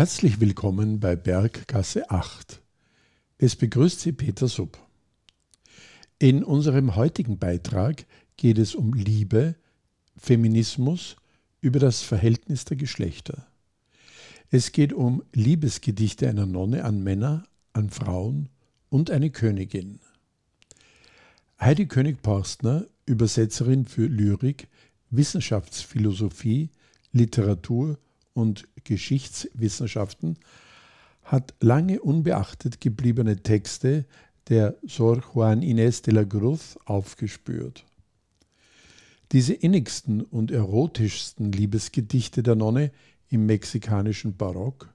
Herzlich willkommen bei Berggasse 8. Es begrüßt Sie Peter Sub. In unserem heutigen Beitrag geht es um Liebe, Feminismus, über das Verhältnis der Geschlechter. Es geht um Liebesgedichte einer Nonne an Männer, an Frauen und eine Königin. Heidi König-Porstner, Übersetzerin für Lyrik, Wissenschaftsphilosophie, Literatur und Geschichtswissenschaften, hat lange unbeachtet gebliebene Texte der Sor Juan Inés de la Cruz aufgespürt. Diese innigsten und erotischsten Liebesgedichte der Nonne im mexikanischen Barock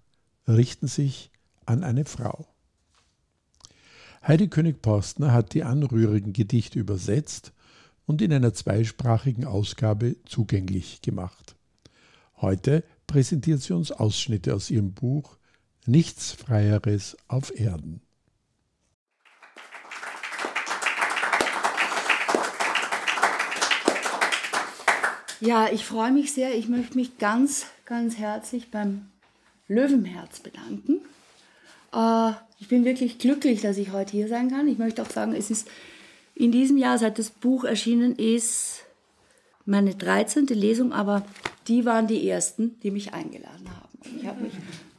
richten sich an eine Frau. Heidi König-Porstner hat die anrührigen Gedichte übersetzt und in einer zweisprachigen Ausgabe zugänglich gemacht. Heute präsentiert sie uns Ausschnitte aus ihrem Buch Nichts Freieres auf Erden. Ja, ich freue mich sehr. Ich möchte mich ganz, ganz herzlich beim Löwenherz bedanken. Äh, ich bin wirklich glücklich, dass ich heute hier sein kann. Ich möchte auch sagen, es ist in diesem Jahr, seit das Buch erschienen ist, meine 13. Lesung, aber die waren die ersten, die mich eingeladen haben. Ich habe mich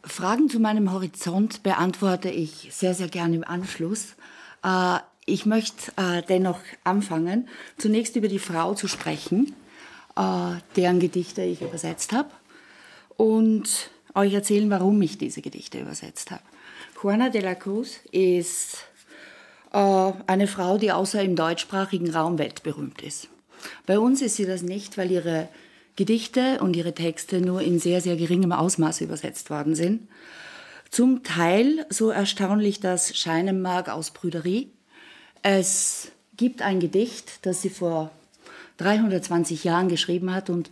Fragen zu meinem Horizont beantworte ich sehr, sehr gerne im Anschluss. Äh, ich möchte äh, dennoch anfangen, zunächst über die Frau zu sprechen äh, deren Gedichte ich übersetzt habe und euch erzählen, warum ich diese Gedichte übersetzt habe. Juana de la Cruz ist eine Frau, die außer im deutschsprachigen Raum weltberühmt ist. Bei uns ist sie das nicht, weil ihre Gedichte und ihre Texte nur in sehr, sehr geringem Ausmaß übersetzt worden sind. Zum Teil, so erstaunlich das scheinen mag, aus Brüderie. Es gibt ein Gedicht, das sie vor 320 Jahren geschrieben hat und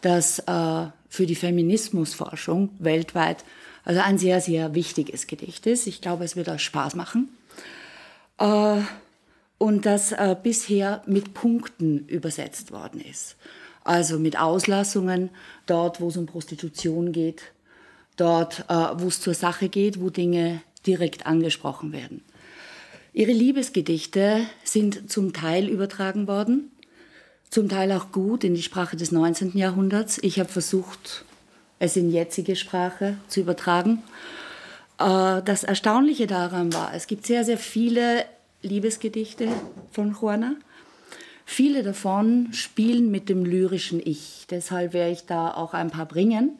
das äh, für die Feminismusforschung weltweit also ein sehr, sehr wichtiges Gedicht ist. Ich glaube, es wird euch Spaß machen. Äh, und das äh, bisher mit Punkten übersetzt worden ist. Also mit Auslassungen dort, wo es um Prostitution geht, dort, äh, wo es zur Sache geht, wo Dinge direkt angesprochen werden. Ihre Liebesgedichte sind zum Teil übertragen worden zum Teil auch gut in die Sprache des 19. Jahrhunderts. Ich habe versucht, es in jetzige Sprache zu übertragen. Äh, das Erstaunliche daran war, es gibt sehr, sehr viele Liebesgedichte von Juana. Viele davon spielen mit dem lyrischen Ich. Deshalb werde ich da auch ein paar bringen.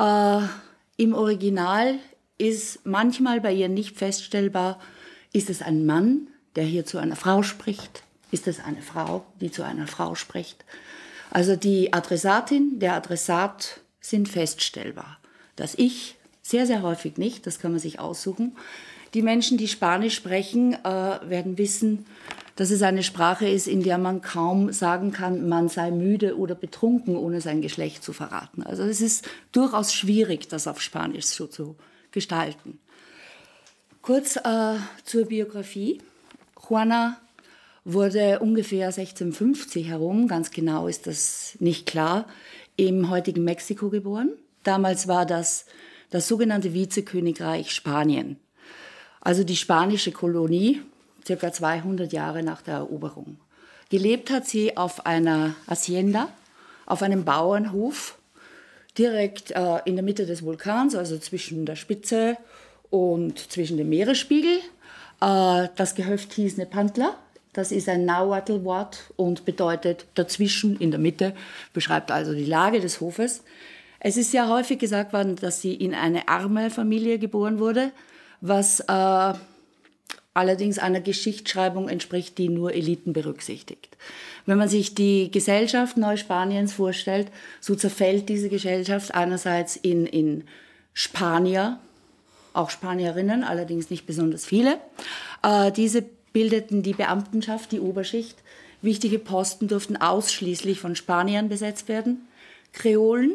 Äh, Im Original ist manchmal bei ihr nicht feststellbar, ist es ein Mann, der hier zu einer Frau spricht? ist es eine Frau, die zu einer Frau spricht. Also die Adressatin, der Adressat sind feststellbar. Das Ich sehr, sehr häufig nicht, das kann man sich aussuchen. Die Menschen, die Spanisch sprechen, äh, werden wissen, dass es eine Sprache ist, in der man kaum sagen kann, man sei müde oder betrunken, ohne sein Geschlecht zu verraten. Also es ist durchaus schwierig, das auf Spanisch so zu gestalten. Kurz äh, zur Biografie. Juana wurde ungefähr 1650 herum, ganz genau ist das nicht klar, im heutigen Mexiko geboren. Damals war das das sogenannte Vizekönigreich Spanien, also die spanische Kolonie, circa 200 Jahre nach der Eroberung. Gelebt hat sie auf einer Hacienda, auf einem Bauernhof, direkt äh, in der Mitte des Vulkans, also zwischen der Spitze und zwischen dem Meeresspiegel. Äh, das Gehöft hieß Nepantla das ist ein Nahuatl-Wort und bedeutet dazwischen, in der Mitte, beschreibt also die Lage des Hofes. Es ist ja häufig gesagt worden, dass sie in eine arme Familie geboren wurde, was äh, allerdings einer Geschichtsschreibung entspricht, die nur Eliten berücksichtigt. Wenn man sich die Gesellschaft Neuspaniens vorstellt, so zerfällt diese Gesellschaft einerseits in, in Spanier, auch Spanierinnen, allerdings nicht besonders viele. Äh, diese bildeten die Beamtenschaft, die Oberschicht. Wichtige Posten durften ausschließlich von Spaniern besetzt werden. Kreolen,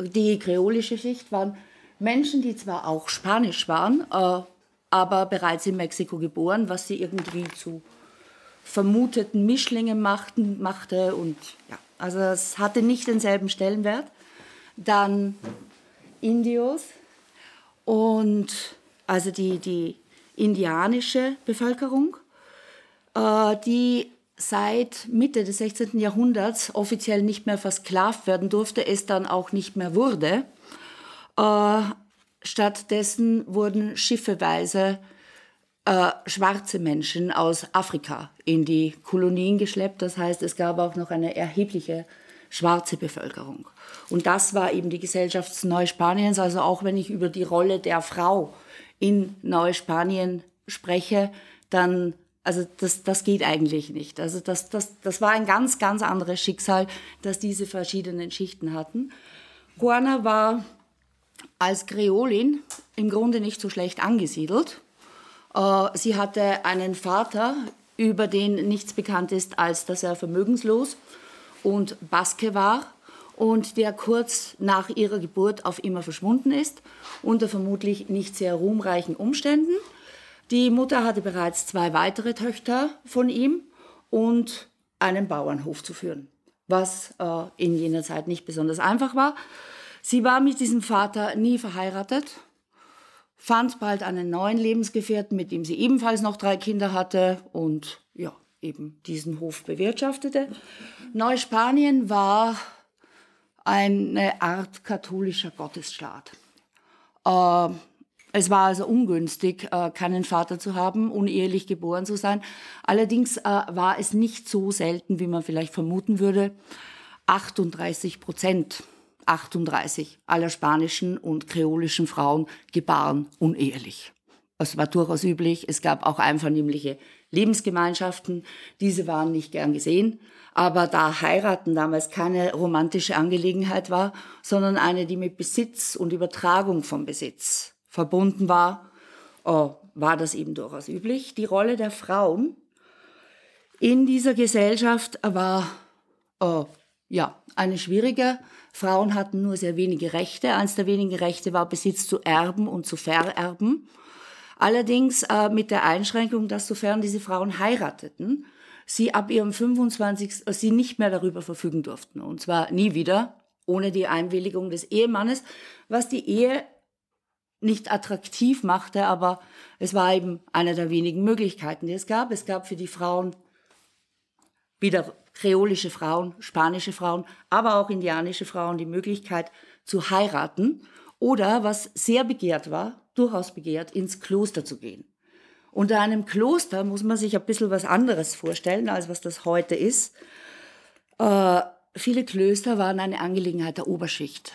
die kreolische Schicht, waren Menschen, die zwar auch Spanisch waren, äh, aber bereits in Mexiko geboren, was sie irgendwie zu vermuteten Mischlingen machten, machte. Und ja, also es hatte nicht denselben Stellenwert. Dann Indios, und also die, die indianische Bevölkerung, äh, die seit Mitte des 16. Jahrhunderts offiziell nicht mehr versklavt werden durfte, es dann auch nicht mehr wurde. Äh, stattdessen wurden schiffeweise äh, schwarze Menschen aus Afrika in die Kolonien geschleppt. Das heißt, es gab auch noch eine erhebliche schwarze Bevölkerung. Und das war eben die Gesellschaft Neuspaniens. Also auch wenn ich über die Rolle der Frau in Neuspanien spreche, dann also das, das geht eigentlich nicht. Also das, das, das war ein ganz, ganz anderes Schicksal, das diese verschiedenen Schichten hatten. Juana war als Kreolin im Grunde nicht so schlecht angesiedelt. Äh, sie hatte einen Vater, über den nichts bekannt ist, als dass er vermögenslos und Baske war und der kurz nach ihrer Geburt auf immer verschwunden ist, unter vermutlich nicht sehr ruhmreichen Umständen. Die Mutter hatte bereits zwei weitere Töchter von ihm und einen Bauernhof zu führen, was äh, in jener Zeit nicht besonders einfach war. Sie war mit diesem Vater nie verheiratet, fand bald einen neuen Lebensgefährten, mit dem sie ebenfalls noch drei Kinder hatte und ja, eben diesen Hof bewirtschaftete. Neuspanien war eine Art katholischer Gottesstaat. Äh, es war also ungünstig, äh, keinen Vater zu haben, unehelich geboren zu sein. Allerdings äh, war es nicht so selten, wie man vielleicht vermuten würde. 38 Prozent, 38 aller spanischen und kreolischen Frauen gebaren unehelich. Es war durchaus üblich. Es gab auch einvernehmliche Lebensgemeinschaften. Diese waren nicht gern gesehen. Aber da heiraten damals keine romantische Angelegenheit war, sondern eine, die mit Besitz und Übertragung von Besitz verbunden war, oh, war das eben durchaus üblich. Die Rolle der Frauen in dieser Gesellschaft war oh, ja, eine schwierige. Frauen hatten nur sehr wenige Rechte. Eines der wenigen Rechte war Besitz zu erben und zu vererben. Allerdings äh, mit der Einschränkung, dass sofern diese Frauen heirateten, sie ab ihrem 25. Äh, sie nicht mehr darüber verfügen durften. Und zwar nie wieder, ohne die Einwilligung des Ehemannes, was die Ehe nicht attraktiv machte, aber es war eben eine der wenigen Möglichkeiten, die es gab. Es gab für die Frauen wieder kreolische Frauen, spanische Frauen, aber auch indianische Frauen die Möglichkeit zu heiraten oder, was sehr begehrt war, durchaus begehrt, ins Kloster zu gehen. Unter einem Kloster muss man sich ein bisschen was anderes vorstellen, als was das heute ist. Äh, viele Klöster waren eine Angelegenheit der Oberschicht.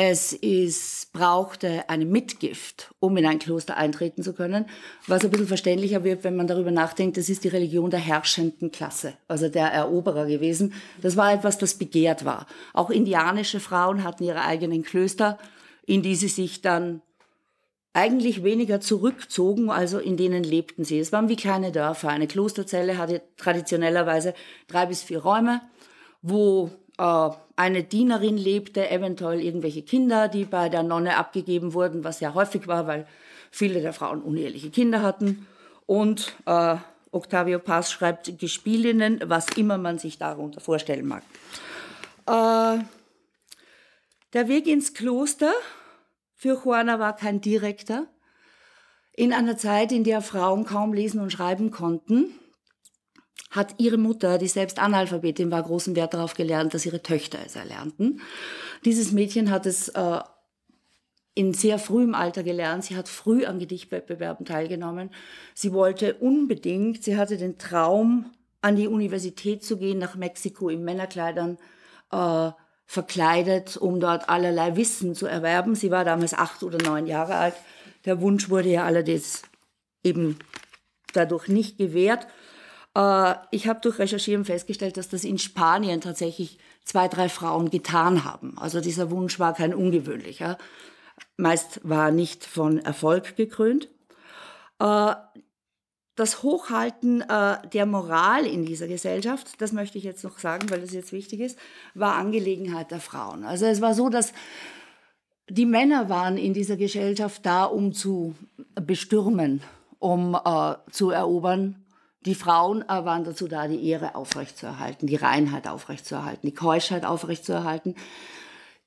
Es ist, brauchte eine Mitgift, um in ein Kloster eintreten zu können, was ein bisschen verständlicher wird, wenn man darüber nachdenkt, das ist die Religion der herrschenden Klasse, also der Eroberer gewesen. Das war etwas, das begehrt war. Auch indianische Frauen hatten ihre eigenen Klöster, in die sie sich dann eigentlich weniger zurückzogen, also in denen lebten sie. Es waren wie kleine Dörfer. Eine Klosterzelle hatte traditionellerweise drei bis vier Räume, wo eine Dienerin lebte, eventuell irgendwelche Kinder, die bei der Nonne abgegeben wurden, was ja häufig war, weil viele der Frauen uneheliche Kinder hatten. Und äh, Octavio Paz schreibt Gespielinnen, was immer man sich darunter vorstellen mag. Äh, der Weg ins Kloster für Juana war kein direkter. In einer Zeit, in der Frauen kaum lesen und schreiben konnten, hat ihre Mutter, die selbst Analphabetin war, großen Wert darauf gelernt, dass ihre Töchter es erlernten. Dieses Mädchen hat es äh, in sehr frühem Alter gelernt. Sie hat früh an Gedichtwettbewerben teilgenommen. Sie wollte unbedingt, sie hatte den Traum, an die Universität zu gehen, nach Mexiko in Männerkleidern äh, verkleidet, um dort allerlei Wissen zu erwerben. Sie war damals acht oder neun Jahre alt. Der Wunsch wurde ja allerdings eben dadurch nicht gewährt. Äh, ich habe durch Recherchieren festgestellt, dass das in Spanien tatsächlich zwei, drei Frauen getan haben. Also dieser Wunsch war kein ungewöhnlicher. Meist war nicht von Erfolg gekrönt. Äh, das Hochhalten äh, der Moral in dieser Gesellschaft, das möchte ich jetzt noch sagen, weil das jetzt wichtig ist, war Angelegenheit der Frauen. Also es war so, dass die Männer waren in dieser Gesellschaft da, um zu bestürmen, um zu erobern die Frauen äh, waren dazu da, die Ehre aufrechtzuerhalten, die Reinheit aufrechtzuerhalten, die Keuschheit aufrechtzuerhalten.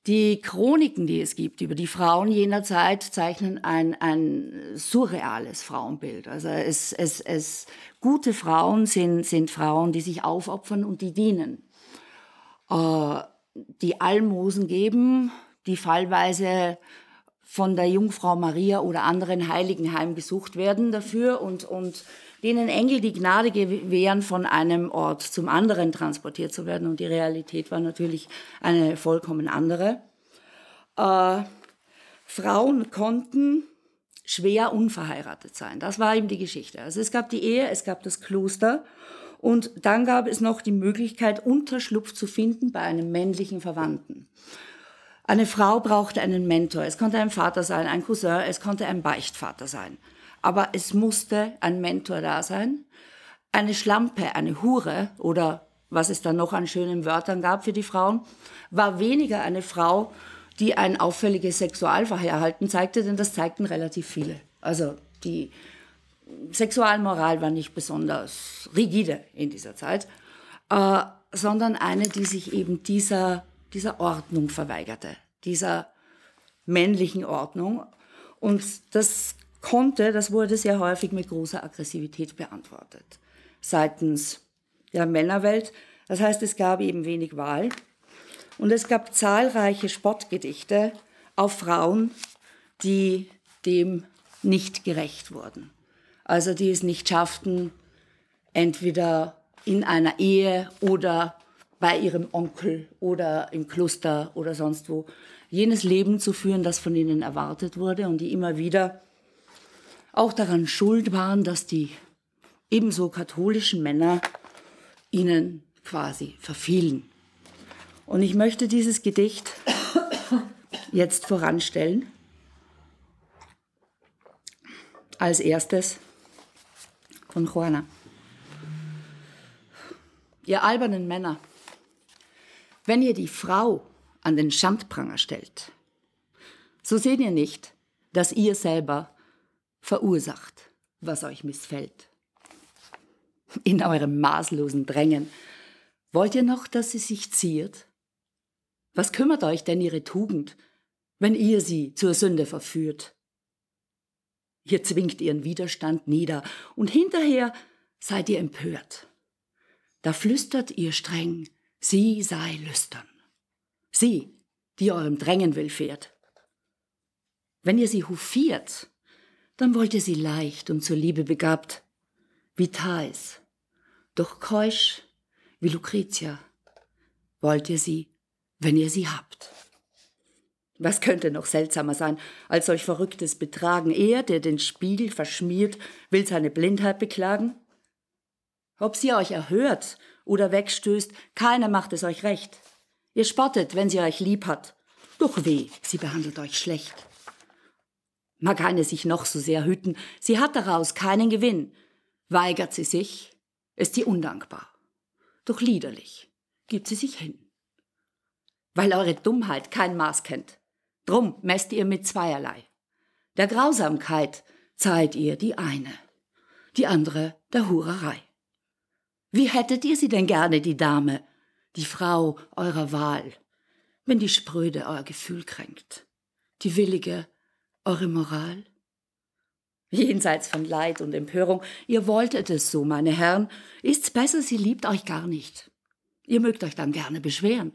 Die Chroniken, die es gibt über die Frauen jener Zeit, zeichnen ein, ein surreales Frauenbild. Also es, es, es, gute Frauen sind, sind Frauen, die sich aufopfern und die dienen. Äh, die Almosen geben, die fallweise von der Jungfrau Maria oder anderen Heiligen heimgesucht werden dafür und, und denen Engel die Gnade gewähren, von einem Ort zum anderen transportiert zu werden. Und die Realität war natürlich eine vollkommen andere. Äh, Frauen konnten schwer unverheiratet sein. Das war eben die Geschichte. Also es gab die Ehe, es gab das Kloster und dann gab es noch die Möglichkeit, Unterschlupf zu finden bei einem männlichen Verwandten. Eine Frau brauchte einen Mentor. Es konnte ein Vater sein, ein Cousin, es konnte ein Beichtvater sein aber es musste ein Mentor da sein. Eine Schlampe, eine Hure oder was es da noch an schönen Wörtern gab für die Frauen, war weniger eine Frau, die ein auffälliges Sexualverhalten zeigte, denn das zeigten relativ viele. Also die Sexualmoral war nicht besonders rigide in dieser Zeit, äh, sondern eine, die sich eben dieser, dieser Ordnung verweigerte, dieser männlichen Ordnung. Und das konnte, das wurde sehr häufig mit großer Aggressivität beantwortet seitens der Männerwelt. Das heißt, es gab eben wenig Wahl und es gab zahlreiche Spottgedichte auf Frauen, die dem nicht gerecht wurden. Also die es nicht schafften, entweder in einer Ehe oder bei ihrem Onkel oder im Kloster oder sonst wo jenes Leben zu führen, das von ihnen erwartet wurde und die immer wieder auch daran schuld waren, dass die ebenso katholischen Männer ihnen quasi verfielen. Und ich möchte dieses Gedicht jetzt voranstellen. Als erstes von Juana. Ihr albernen Männer, wenn ihr die Frau an den Schandpranger stellt, so seht ihr nicht, dass ihr selber verursacht, was euch missfällt. In eurem maßlosen Drängen wollt ihr noch, dass sie sich ziert? Was kümmert euch denn ihre Tugend, wenn ihr sie zur Sünde verführt? Ihr zwingt ihren Widerstand nieder und hinterher seid ihr empört. Da flüstert ihr streng, sie sei lüstern. Sie, die eurem Drängen will fährt. Wenn ihr sie hofiert, dann wollt ihr sie leicht und zur Liebe begabt, wie Thais, doch keusch wie Lucretia, wollt ihr sie, wenn ihr sie habt. Was könnte noch seltsamer sein als solch verrücktes Betragen? Er, der den Spiegel verschmiert, will seine Blindheit beklagen? Ob sie euch erhört oder wegstößt, keiner macht es euch recht. Ihr spottet, wenn sie euch lieb hat. Doch weh, sie behandelt euch schlecht. Mag eine sich noch so sehr hüten, sie hat daraus keinen Gewinn. Weigert sie sich, ist sie undankbar. Doch liederlich gibt sie sich hin. Weil eure Dummheit kein Maß kennt, drum messt ihr mit zweierlei. Der Grausamkeit zahlt ihr die eine, die andere der Hurerei. Wie hättet ihr sie denn gerne, die Dame, die Frau eurer Wahl, wenn die Spröde euer Gefühl kränkt, die willige eure Moral? Jenseits von Leid und Empörung, ihr wolltet es so, meine Herren, ist's besser, sie liebt euch gar nicht. Ihr mögt euch dann gerne beschweren.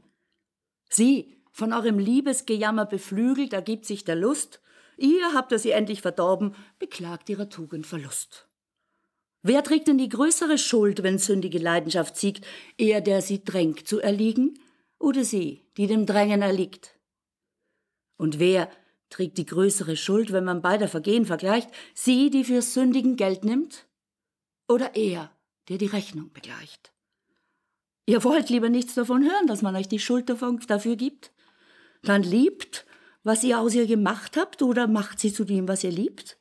Sie, von eurem Liebesgejammer beflügelt, ergibt sich der Lust, ihr habt ihr sie endlich verdorben, beklagt ihrer Tugend Verlust. Wer trägt denn die größere Schuld, wenn sündige Leidenschaft siegt, er, der sie drängt zu erliegen, oder sie, die dem Drängen erliegt? Und wer, trägt die größere Schuld, wenn man beide Vergehen vergleicht, sie, die fürs Sündigen Geld nimmt, oder er, der die Rechnung begleicht? Ihr wollt lieber nichts davon hören, dass man euch die Schuld dafür gibt? Dann liebt, was ihr aus ihr gemacht habt, oder macht sie zu dem, was ihr liebt?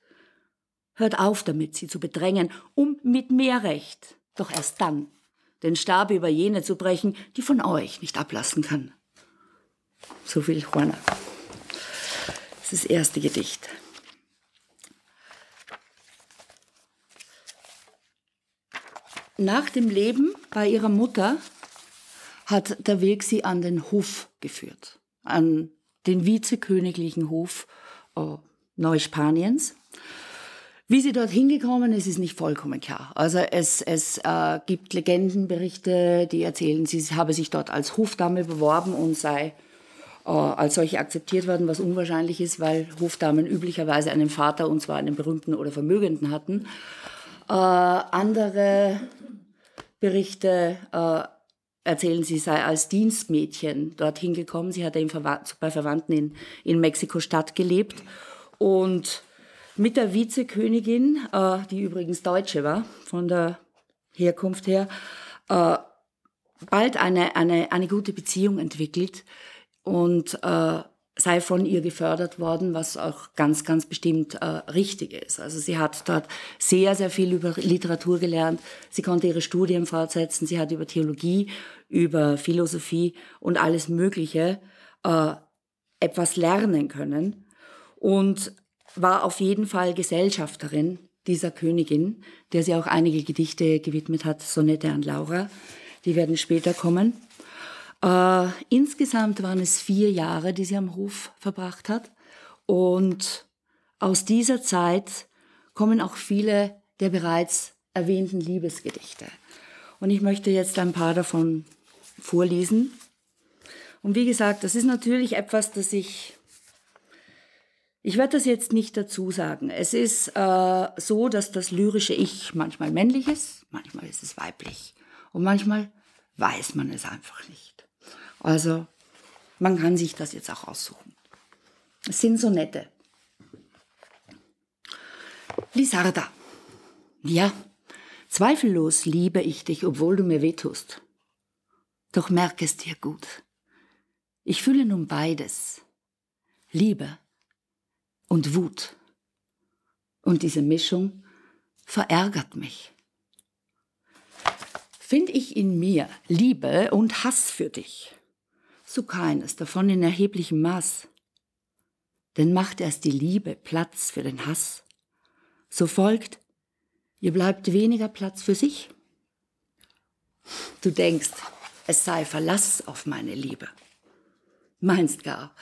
Hört auf damit, sie zu bedrängen, um mit mehr Recht, doch erst dann, den Stab über jene zu brechen, die von euch nicht ablassen kann. So viel Juana. Das ist das erste Gedicht. Nach dem Leben bei ihrer Mutter hat der Weg sie an den Hof geführt, an den vizeköniglichen Hof äh, Neuspaniens. Wie sie dort hingekommen ist, ist nicht vollkommen klar. Also es, es äh, gibt Legendenberichte, die erzählen, sie habe sich dort als Hofdame beworben und sei als solche akzeptiert worden, was unwahrscheinlich ist, weil Hofdamen üblicherweise einen Vater, und zwar einen berühmten oder Vermögenden hatten. Äh, andere Berichte äh, erzählen, sie sei als Dienstmädchen dorthin gekommen. Sie hatte bei Verwandten in, in Mexiko-Stadt gelebt und mit der Vizekönigin, äh, die übrigens Deutsche war, von der Herkunft her, äh, bald eine, eine, eine gute Beziehung entwickelt und äh, sei von ihr gefördert worden, was auch ganz, ganz bestimmt äh, richtig ist. Also sie hat dort sehr, sehr viel über Literatur gelernt. Sie konnte ihre Studien fortsetzen. Sie hat über Theologie, über Philosophie und alles Mögliche äh, etwas lernen können und war auf jeden Fall Gesellschafterin dieser Königin, der sie auch einige Gedichte gewidmet hat, Sonette an Laura. Die werden später kommen. Äh, insgesamt waren es vier Jahre, die sie am Hof verbracht hat. Und aus dieser Zeit kommen auch viele der bereits erwähnten Liebesgedichte. Und ich möchte jetzt ein paar davon vorlesen. Und wie gesagt, das ist natürlich etwas, das ich ich werde das jetzt nicht dazu sagen. Es ist äh, so, dass das lyrische Ich manchmal männlich ist, manchmal ist es weiblich und manchmal weiß man es einfach nicht. Also man kann sich das jetzt auch aussuchen. Es sind so nette. Lisarda. Ja, zweifellos liebe ich dich, obwohl du mir wehtust. Doch merk es dir gut. Ich fühle nun beides. Liebe und Wut. Und diese Mischung verärgert mich. Find ich in mir Liebe und Hass für dich, so keines davon in erheblichem Maß. Denn macht erst die Liebe Platz für den Hass, so folgt, ihr bleibt weniger Platz für sich. Du denkst, es sei Verlass auf meine Liebe. Meinst gar,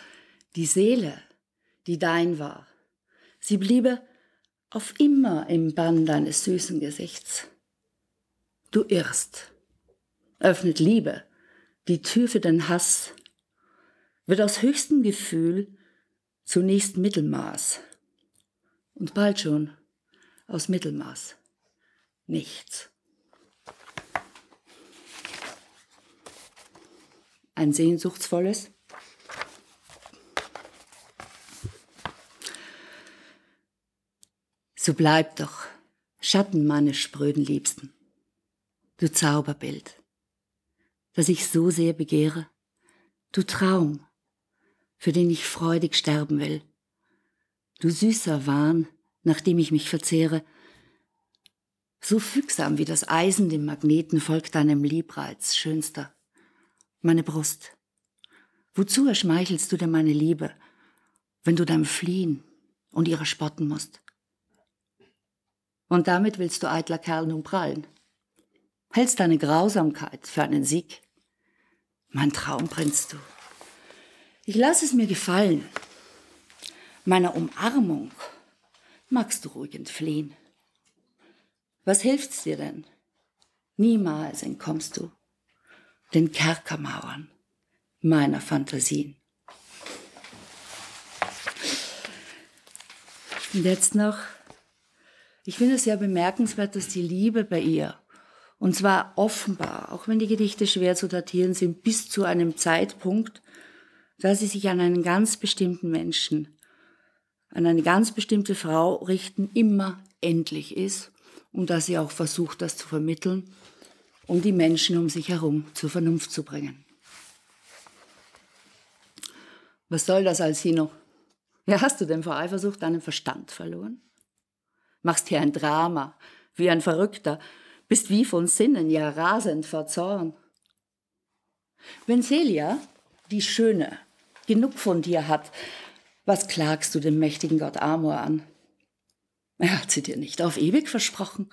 die Seele die dein war. Sie bliebe auf immer im Bann deines süßen Gesichts. Du irrst. Öffnet Liebe die Tür für den Hass, wird aus höchstem Gefühl zunächst Mittelmaß. Und bald schon aus Mittelmaß. Nichts. Ein sehnsuchtsvolles, So bleib doch, Schatten meines spröden Liebsten, du Zauberbild, das ich so sehr begehre, du Traum, für den ich freudig sterben will, du süßer Wahn, nach dem ich mich verzehre, so fügsam wie das Eisen dem Magneten folgt deinem Liebreiz, schönster, meine Brust. Wozu erschmeichelst du dir meine Liebe, wenn du deinem fliehen und ihrer spotten musst? Und damit willst du eitler Kerl nun prallen. Hältst deine Grausamkeit für einen Sieg. Mein Traumprinz du. Ich lass es mir gefallen. Meiner Umarmung magst du ruhig entfliehen. Was hilft's dir denn? Niemals entkommst du den Kerkermauern meiner Fantasien. Und jetzt noch ich finde es sehr bemerkenswert, dass die Liebe bei ihr, und zwar offenbar, auch wenn die Gedichte schwer zu datieren sind, bis zu einem Zeitpunkt, da sie sich an einen ganz bestimmten Menschen, an eine ganz bestimmte Frau richten, immer endlich ist und dass sie auch versucht, das zu vermitteln, um die Menschen um sich herum zur Vernunft zu bringen. Was soll das, Alcino? Ja, hast du denn vor Eifersucht deinen Verstand verloren? machst hier ein Drama, wie ein Verrückter, bist wie von Sinnen, ja rasend vor Zorn. Wenn Celia, die Schöne, genug von dir hat, was klagst du dem mächtigen Gott Amor an? Er hat sie dir nicht auf ewig versprochen,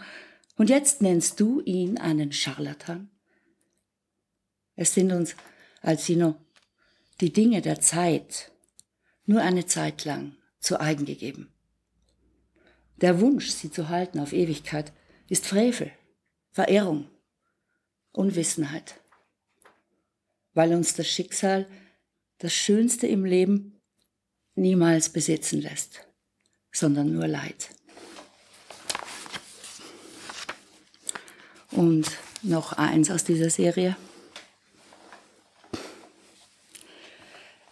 und jetzt nennst du ihn einen Scharlatan? Es sind uns, Alcino, die Dinge der Zeit nur eine Zeit lang zu eigen gegeben. Der Wunsch, sie zu halten auf Ewigkeit, ist Frevel, Verehrung, Unwissenheit, weil uns das Schicksal, das Schönste im Leben, niemals besitzen lässt, sondern nur Leid. Und noch eins aus dieser Serie.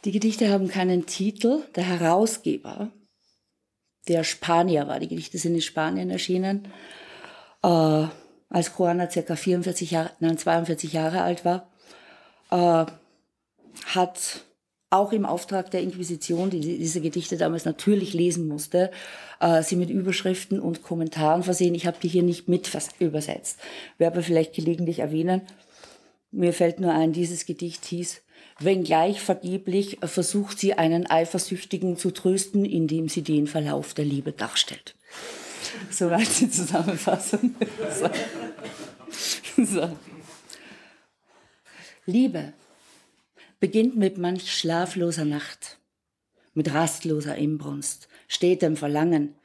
Die Gedichte haben keinen Titel. Der Herausgeber, der Spanier war, die Gedichte sind in Spanien erschienen, äh, als Juana circa 44 Jahre, nein, 42 Jahre alt war, äh, hat auch im Auftrag der Inquisition, die diese Gedichte damals natürlich lesen musste, äh, sie mit Überschriften und Kommentaren versehen. Ich habe die hier nicht mit übersetzt. Werde vielleicht gelegentlich erwähnen. Mir fällt nur ein, dieses Gedicht hieß, wenngleich vergeblich versucht sie einen Eifersüchtigen zu trösten, indem sie den Verlauf der Liebe darstellt. Soweit die Zusammenfassung. so. So. Liebe beginnt mit manch schlafloser Nacht, mit rastloser Inbrunst, stetem Verlangen.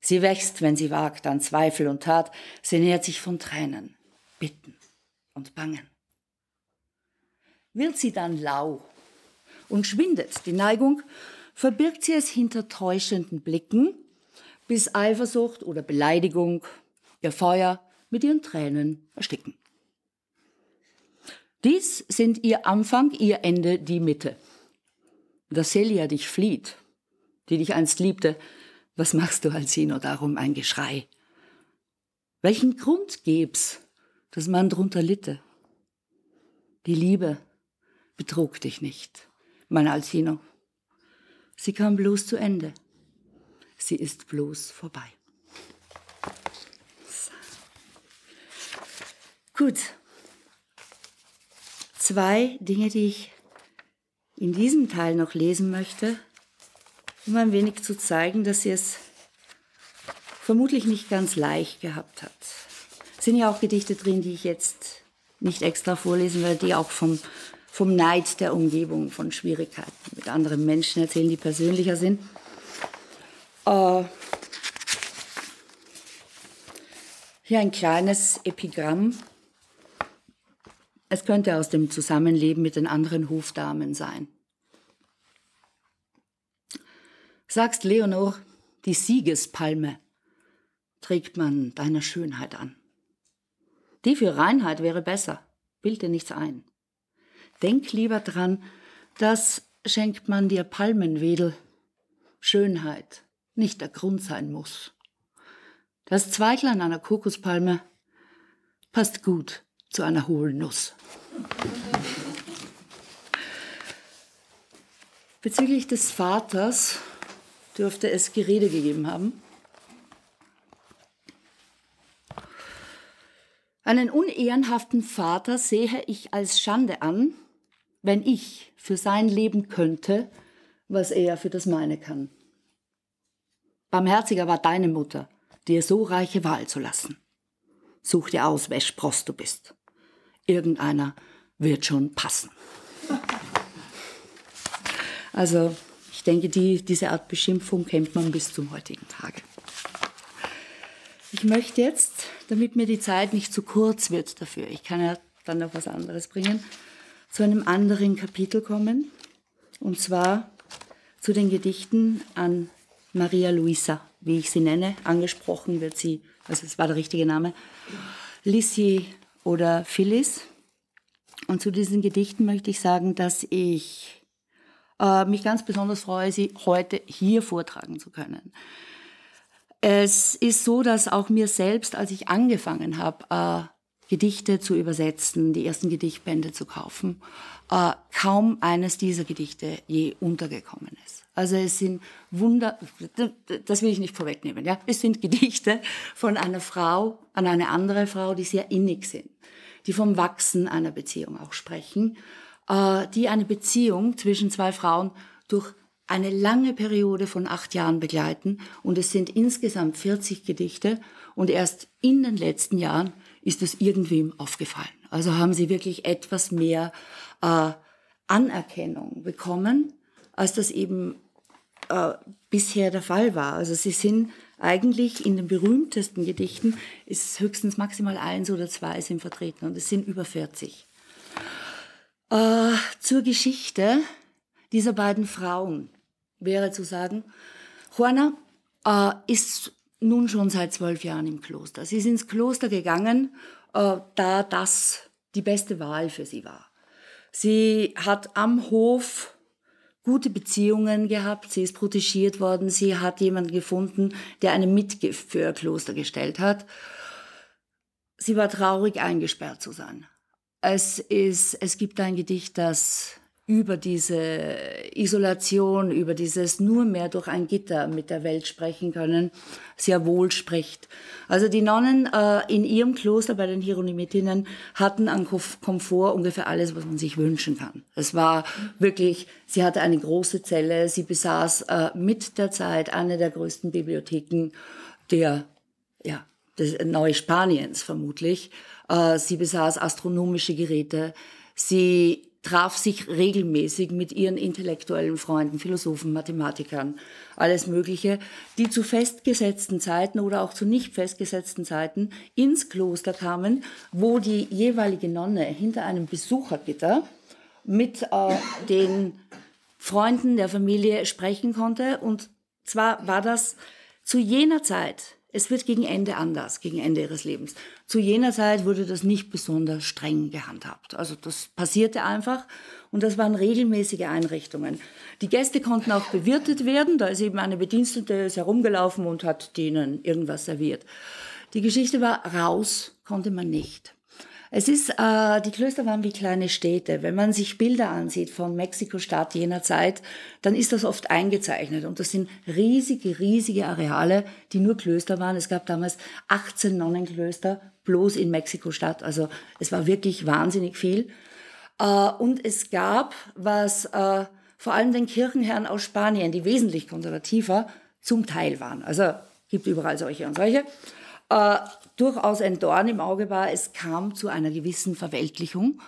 Sie wächst, wenn sie wagt, an Zweifel und Tat, sie nährt sich von Tränen, Bitten und Bangen. Wird sie dann lau und schwindet die Neigung, verbirgt sie es hinter täuschenden Blicken, bis Eifersucht oder Beleidigung ihr Feuer mit ihren Tränen ersticken. Dies sind ihr Anfang, ihr Ende, die Mitte. Dass Celia dich flieht, die dich einst liebte, was machst du, Alcino, darum ein Geschrei? Welchen Grund gäb's, dass man drunter litte? Die Liebe betrug dich nicht, mein Alcino. Sie kam bloß zu Ende. Sie ist bloß vorbei. So. Gut, zwei Dinge, die ich in diesem Teil noch lesen möchte, um ein wenig zu zeigen, dass sie es vermutlich nicht ganz leicht gehabt hat. Es sind ja auch Gedichte drin, die ich jetzt nicht extra vorlesen werde, die auch vom, vom Neid der Umgebung, von Schwierigkeiten mit anderen Menschen erzählen, die persönlicher sind. Äh, hier ein kleines Epigramm es könnte aus dem Zusammenleben mit den anderen Hofdamen sein. Sagst Leonor, die Siegespalme trägt man deiner Schönheit an. Die für Reinheit wäre besser, bild dir nichts ein. Denk lieber dran, das schenkt man dir Palmenwedel. Schönheit nicht der Grund sein muss. Das Zweiglein einer Kokospalme passt gut zu einer hohlen Nuss. Bezüglich des Vaters dürfte es Gerede gegeben haben. Einen unehrenhaften Vater sehe ich als Schande an, wenn ich für sein Leben könnte, was er für das meine kann. Barmherziger war deine Mutter, dir so reiche Wahl zu lassen. Such dir aus, welch Spross du bist irgendeiner wird schon passen. Also ich denke, die, diese Art Beschimpfung kennt man bis zum heutigen Tage. Ich möchte jetzt, damit mir die Zeit nicht zu kurz wird dafür, ich kann ja dann noch was anderes bringen, zu einem anderen Kapitel kommen. Und zwar zu den Gedichten an Maria Luisa, wie ich sie nenne. Angesprochen wird sie, also es war der richtige Name, Lissy oder Phyllis. Und zu diesen Gedichten möchte ich sagen, dass ich äh, mich ganz besonders freue, sie heute hier vortragen zu können. Es ist so, dass auch mir selbst, als ich angefangen habe, äh, Gedichte zu übersetzen, die ersten Gedichtbände zu kaufen, äh, kaum eines dieser Gedichte je untergekommen ist. Also es sind Wunder, das will ich nicht vorwegnehmen, ja. Es sind Gedichte von einer Frau an eine andere Frau, die sehr innig sind, die vom Wachsen einer Beziehung auch sprechen, äh, die eine Beziehung zwischen zwei Frauen durch eine lange Periode von acht Jahren begleiten. Und es sind insgesamt 40 Gedichte. Und erst in den letzten Jahren ist es irgendwem aufgefallen. Also haben sie wirklich etwas mehr äh, Anerkennung bekommen, als das eben äh, bisher der Fall war. Also sie sind eigentlich in den berühmtesten Gedichten ist höchstens maximal eins oder zwei sind vertreten und es sind über 40. Äh, zur Geschichte dieser beiden Frauen wäre zu sagen, Juana äh, ist nun schon seit zwölf Jahren im Kloster. Sie ist ins Kloster gegangen, äh, da das die beste Wahl für sie war. Sie hat am Hof gute Beziehungen gehabt, sie ist protegiert worden, sie hat jemanden gefunden, der eine Mitgift für ihr Kloster gestellt hat. Sie war traurig, eingesperrt zu sein. Es, ist, es gibt ein Gedicht, das über diese Isolation, über dieses nur mehr durch ein Gitter mit der Welt sprechen können, sehr wohl spricht. Also die Nonnen äh, in ihrem Kloster bei den Hieronymitinnen hatten an Komfort ungefähr alles, was man sich wünschen kann. Es war wirklich, sie hatte eine große Zelle, sie besaß äh, mit der Zeit eine der größten Bibliotheken der, ja, des Neuspaniens vermutlich. Äh, sie besaß astronomische Geräte. Sie traf sich regelmäßig mit ihren intellektuellen Freunden, Philosophen, Mathematikern, alles Mögliche, die zu festgesetzten Zeiten oder auch zu nicht festgesetzten Zeiten ins Kloster kamen, wo die jeweilige Nonne hinter einem Besuchergitter mit äh, den Freunden der Familie sprechen konnte. Und zwar war das zu jener Zeit es wird gegen Ende anders, gegen Ende ihres Lebens. Zu jener Zeit wurde das nicht besonders streng gehandhabt. Also das passierte einfach und das waren regelmäßige Einrichtungen. Die Gäste konnten auch bewirtet werden, da ist eben eine Bedienstete herumgelaufen und hat denen irgendwas serviert. Die Geschichte war, raus konnte man nicht. Es ist, äh, die Klöster waren wie kleine Städte. Wenn man sich Bilder ansieht von Mexiko-Stadt jener Zeit, dann ist das oft eingezeichnet. Und das sind riesige, riesige Areale, die nur Klöster waren. Es gab damals 18 Nonnenklöster bloß in Mexiko-Stadt. Also es war wirklich wahnsinnig viel. Äh, und es gab, was äh, vor allem den Kirchenherren aus Spanien, die wesentlich konservativer, zum Teil waren. Also gibt überall solche und solche äh, durchaus ein Dorn im Auge war, es kam zu einer gewissen Verweltlichung,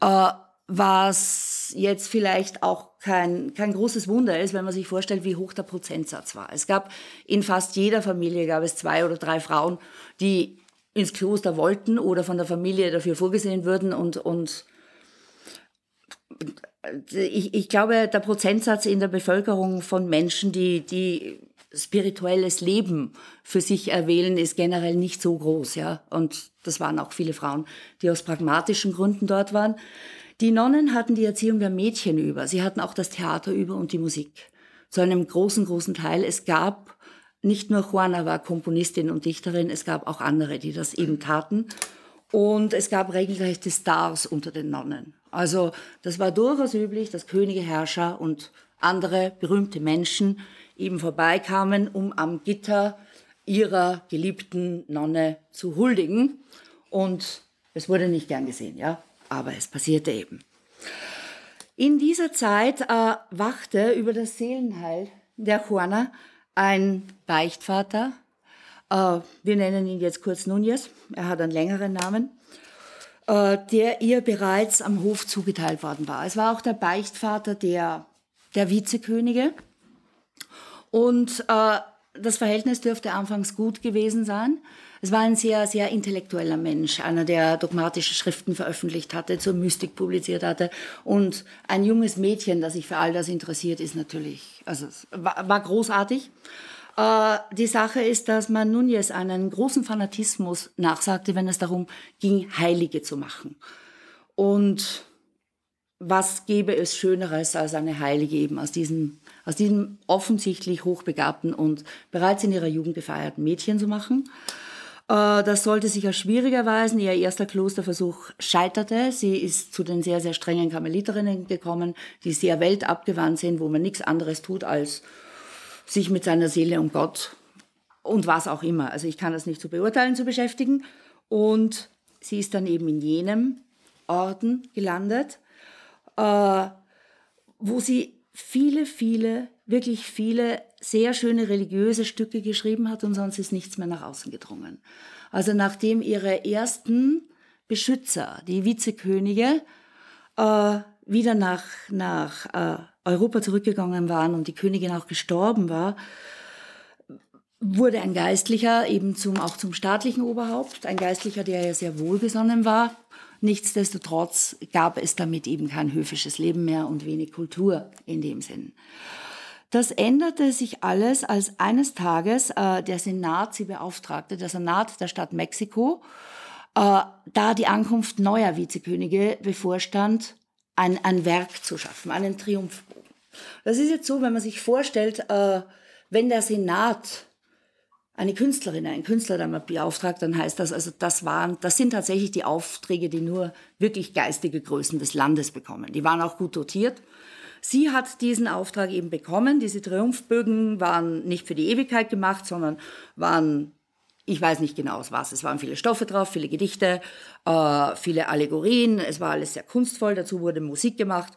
äh, was jetzt vielleicht auch kein, kein großes Wunder ist, wenn man sich vorstellt, wie hoch der Prozentsatz war. Es gab in fast jeder Familie gab es zwei oder drei Frauen, die ins Kloster wollten oder von der Familie dafür vorgesehen würden und, und ich, ich glaube, der Prozentsatz in der Bevölkerung von Menschen, die, die spirituelles Leben für sich erwählen, ist generell nicht so groß, ja. Und das waren auch viele Frauen, die aus pragmatischen Gründen dort waren. Die Nonnen hatten die Erziehung der Mädchen über. Sie hatten auch das Theater über und die Musik. Zu einem großen, großen Teil. Es gab nicht nur Juana war Komponistin und Dichterin, es gab auch andere, die das eben taten. Und es gab regelrechte Stars unter den Nonnen. Also das war durchaus üblich, dass Könige, Herrscher und andere berühmte Menschen eben vorbeikamen, um am Gitter ihrer geliebten Nonne zu huldigen. Und es wurde nicht gern gesehen, ja, aber es passierte eben. In dieser Zeit äh, wachte über das Seelenheil der Juana ein Beichtvater. Äh, wir nennen ihn jetzt kurz Nunez. Er hat einen längeren Namen äh, der ihr bereits am Hof zugeteilt worden war. Es war auch der Beichtvater der, der Vizekönige. Und äh, das Verhältnis dürfte anfangs gut gewesen sein. Es war ein sehr, sehr intellektueller Mensch, einer, der dogmatische Schriften veröffentlicht hatte, zur Mystik publiziert hatte. Und ein junges Mädchen, das sich für all das interessiert, ist natürlich, also war, war großartig. Äh, die Sache ist, dass man Nunez einen großen Fanatismus nachsagte, wenn es darum ging, Heilige zu machen. Und was gäbe es Schöneres als eine Heilige eben aus diesem aus diesem offensichtlich hochbegabten und bereits in ihrer Jugend gefeierten Mädchen zu machen. Äh, das sollte sich als schwierig erweisen. Ihr erster Klosterversuch scheiterte. Sie ist zu den sehr, sehr strengen Karmeliterinnen gekommen, die sehr weltabgewandt sind, wo man nichts anderes tut, als sich mit seiner Seele und Gott und was auch immer, also ich kann das nicht zu beurteilen, zu beschäftigen. Und sie ist dann eben in jenem Orden gelandet, äh, wo sie viele, viele, wirklich viele sehr schöne religiöse Stücke geschrieben hat und sonst ist nichts mehr nach außen gedrungen. Also nachdem ihre ersten Beschützer, die Vizekönige, äh, wieder nach, nach äh, Europa zurückgegangen waren und die Königin auch gestorben war, wurde ein Geistlicher eben zum, auch zum staatlichen Oberhaupt, ein Geistlicher, der ja sehr wohlgesonnen war. Nichtsdestotrotz gab es damit eben kein höfisches Leben mehr und wenig Kultur in dem Sinn. Das änderte sich alles, als eines Tages äh, der Senat sie beauftragte, der Senat der Stadt Mexiko, äh, da die Ankunft neuer Vizekönige bevorstand, ein, ein Werk zu schaffen, einen Triumphbogen. Das ist jetzt so, wenn man sich vorstellt, äh, wenn der Senat eine Künstlerin, ein Künstler damit beauftragt, dann heißt das, also das waren, das sind tatsächlich die Aufträge, die nur wirklich geistige Größen des Landes bekommen. Die waren auch gut dotiert. Sie hat diesen Auftrag eben bekommen. Diese Triumphbögen waren nicht für die Ewigkeit gemacht, sondern waren, ich weiß nicht genau was, es waren viele Stoffe drauf, viele Gedichte, äh, viele Allegorien. Es war alles sehr kunstvoll. Dazu wurde Musik gemacht.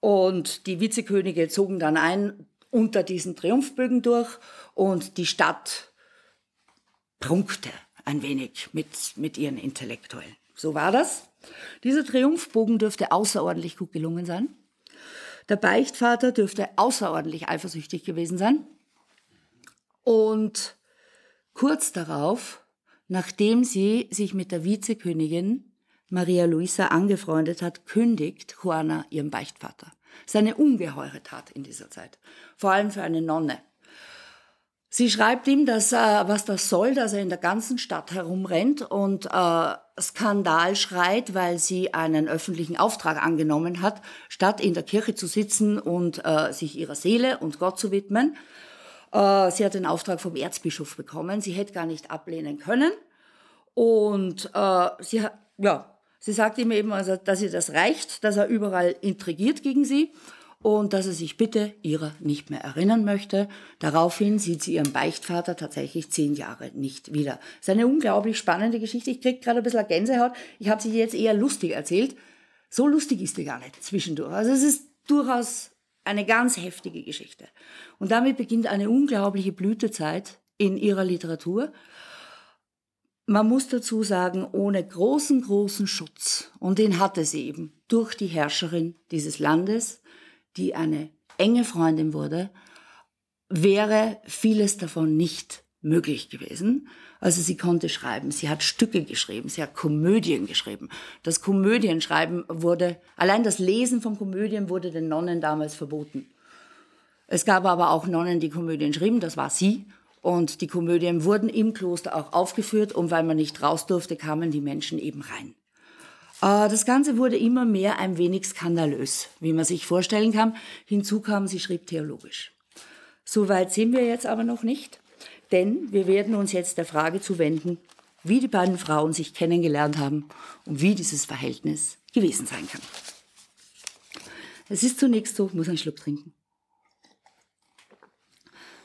Und die Vizekönige zogen dann ein unter diesen Triumphbögen durch und die Stadt prunkte ein wenig mit, mit ihren Intellektuellen. So war das. Dieser Triumphbogen dürfte außerordentlich gut gelungen sein. Der Beichtvater dürfte außerordentlich eifersüchtig gewesen sein. Und kurz darauf, nachdem sie sich mit der Vizekönigin Maria Luisa angefreundet hat, kündigt Juana ihren Beichtvater. Das ist eine ungeheure Tat in dieser Zeit, vor allem für eine Nonne. Sie schreibt ihm, dass, äh, was das soll, dass er in der ganzen Stadt herumrennt und äh, Skandal schreit, weil sie einen öffentlichen Auftrag angenommen hat, statt in der Kirche zu sitzen und äh, sich ihrer Seele und Gott zu widmen. Äh, sie hat den Auftrag vom Erzbischof bekommen. Sie hätte gar nicht ablehnen können. Und äh, sie, ja, sie sagt ihm eben, also, dass ihr das reicht, dass er überall intrigiert gegen sie und dass er sich bitte ihrer nicht mehr erinnern möchte. Daraufhin sieht sie ihren Beichtvater tatsächlich zehn Jahre nicht wieder. Das ist eine unglaublich spannende Geschichte. Ich kriege gerade ein bisschen Gänsehaut. Ich habe sie jetzt eher lustig erzählt. So lustig ist die gar nicht zwischendurch. Also es ist durchaus eine ganz heftige Geschichte. Und damit beginnt eine unglaubliche Blütezeit in ihrer Literatur. Man muss dazu sagen, ohne großen, großen Schutz. Und den hatte sie eben durch die Herrscherin dieses Landes, die eine enge Freundin wurde, wäre vieles davon nicht möglich gewesen. Also sie konnte schreiben, sie hat Stücke geschrieben, sie hat Komödien geschrieben. Das Komödienschreiben wurde, allein das Lesen von Komödien wurde den Nonnen damals verboten. Es gab aber auch Nonnen, die Komödien schrieben, das war sie. Und die Komödien wurden im Kloster auch aufgeführt und weil man nicht raus durfte, kamen die Menschen eben rein. Äh, das Ganze wurde immer mehr ein wenig skandalös, wie man sich vorstellen kann. Hinzu kam, sie schrieb theologisch. Soweit sind wir jetzt aber noch nicht, denn wir werden uns jetzt der Frage zuwenden, wie die beiden Frauen sich kennengelernt haben und wie dieses Verhältnis gewesen sein kann. Es ist zunächst so, ich muss einen Schluck trinken.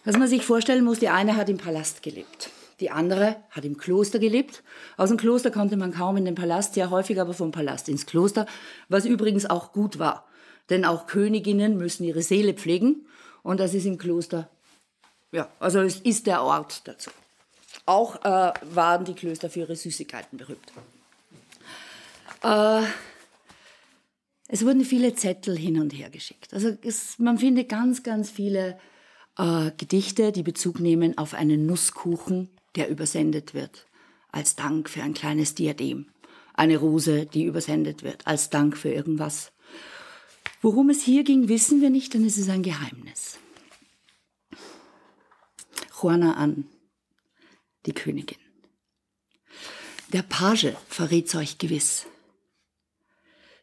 Was man sich vorstellen muss, die eine hat im Palast gelebt. Die andere hat im Kloster gelebt. Aus dem Kloster konnte man kaum in den Palast, sehr häufig aber vom Palast ins Kloster, was übrigens auch gut war. Denn auch Königinnen müssen ihre Seele pflegen und das ist im Kloster, ja, also es ist der Ort dazu. Auch äh, waren die Klöster für ihre Süßigkeiten berühmt. Äh, es wurden viele Zettel hin und her geschickt. Also es, man findet ganz, ganz viele äh, Gedichte, die Bezug nehmen auf einen Nusskuchen, der übersendet wird, als Dank für ein kleines Diadem. Eine Rose, die übersendet wird, als Dank für irgendwas. Worum es hier ging, wissen wir nicht, denn es ist ein Geheimnis. Juana an, die Königin. Der Page verrät's euch gewiss.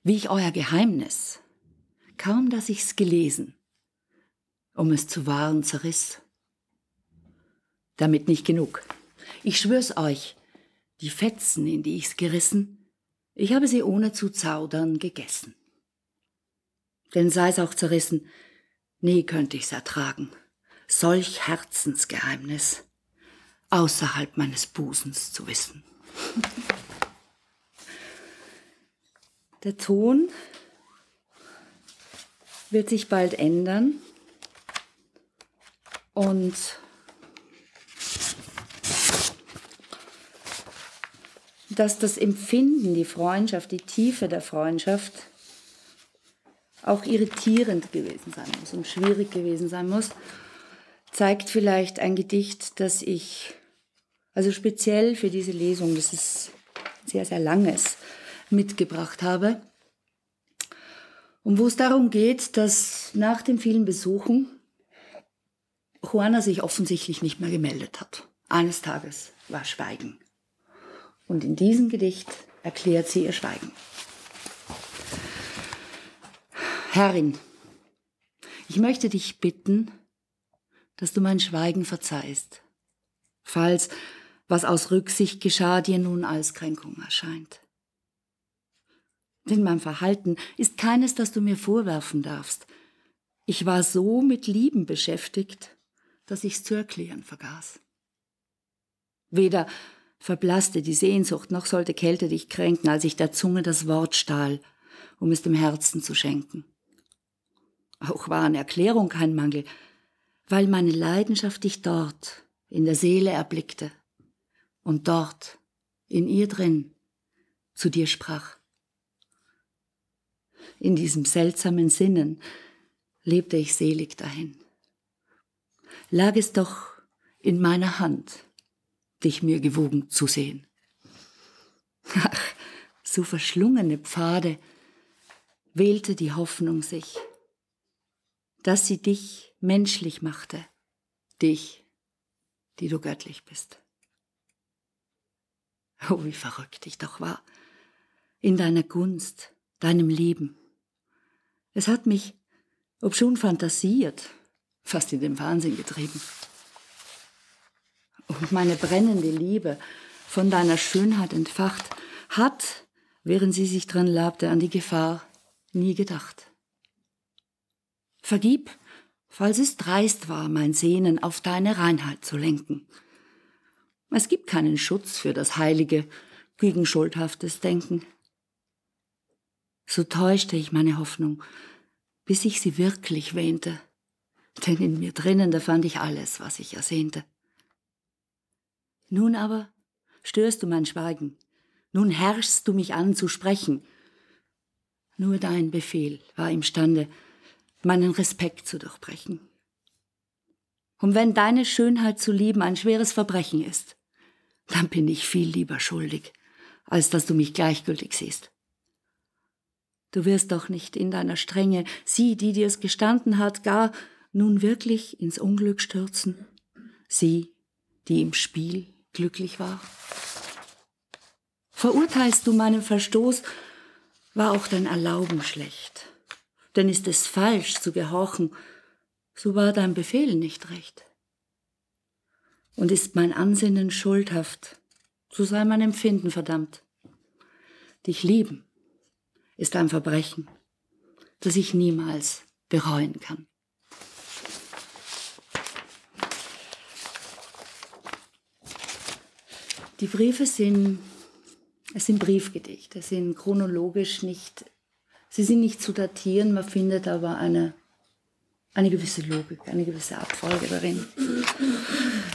Wie ich euer Geheimnis, kaum dass ich's gelesen, um es zu wahren zerriss. Damit nicht genug. Ich schwör's euch, die Fetzen, in die ich's gerissen, ich habe sie ohne zu zaudern gegessen. Denn sei's auch zerrissen, nie könnte ich's ertragen, solch Herzensgeheimnis außerhalb meines Busens zu wissen. Der Ton wird sich bald ändern und dass das Empfinden, die Freundschaft, die Tiefe der Freundschaft auch irritierend gewesen sein muss und schwierig gewesen sein muss, zeigt vielleicht ein Gedicht, das ich, also speziell für diese Lesung, das ist sehr, sehr langes, mitgebracht habe. Und wo es darum geht, dass nach den vielen Besuchen Juana sich offensichtlich nicht mehr gemeldet hat. Eines Tages war Schweigen. Und in diesem Gedicht erklärt sie ihr Schweigen. Herrin, ich möchte dich bitten, dass du mein Schweigen verzeihst, falls was aus Rücksicht geschah dir nun als Kränkung erscheint. Denn mein Verhalten ist keines, das du mir vorwerfen darfst. Ich war so mit Lieben beschäftigt, dass ich's zu erklären vergaß. Weder verblasste die Sehnsucht, noch sollte Kälte dich kränken, als ich der Zunge das Wort stahl, um es dem Herzen zu schenken. Auch war an Erklärung kein Mangel, weil meine Leidenschaft dich dort in der Seele erblickte und dort in ihr drin zu dir sprach. In diesem seltsamen Sinnen lebte ich selig dahin. Lag es doch in meiner Hand, dich mir gewogen zu sehen. Ach, so verschlungene Pfade wählte die Hoffnung sich, dass sie dich menschlich machte, dich, die du göttlich bist. Oh, wie verrückt ich doch war, in deiner Gunst, deinem Leben. Es hat mich, ob schon fantasiert, fast in den Wahnsinn getrieben. Und meine brennende Liebe, von deiner Schönheit entfacht, hat, während sie sich dran labte, an die Gefahr nie gedacht. Vergib, falls es dreist war, mein Sehnen auf deine Reinheit zu lenken. Es gibt keinen Schutz für das heilige, gegen schuldhaftes Denken. So täuschte ich meine Hoffnung, bis ich sie wirklich wähnte, denn in mir drinnen, da fand ich alles, was ich ersehnte. Nun aber störst du mein Schweigen, nun herrschst du mich an zu sprechen. Nur dein Befehl war imstande, meinen Respekt zu durchbrechen. Und wenn deine Schönheit zu lieben ein schweres Verbrechen ist, dann bin ich viel lieber schuldig, als dass du mich gleichgültig siehst. Du wirst doch nicht in deiner Strenge sie, die dir es gestanden hat, gar nun wirklich ins Unglück stürzen, sie, die im Spiel glücklich war? Verurteilst du meinen Verstoß, war auch dein Erlauben schlecht. Denn ist es falsch zu gehorchen, so war dein Befehl nicht recht. Und ist mein Ansinnen schuldhaft, so sei mein Empfinden verdammt. Dich lieben ist ein Verbrechen, das ich niemals bereuen kann. Die Briefe sind, es sind Briefgedichte, sind chronologisch nicht, sie sind nicht zu datieren, man findet aber eine, eine gewisse Logik, eine gewisse Abfolge darin.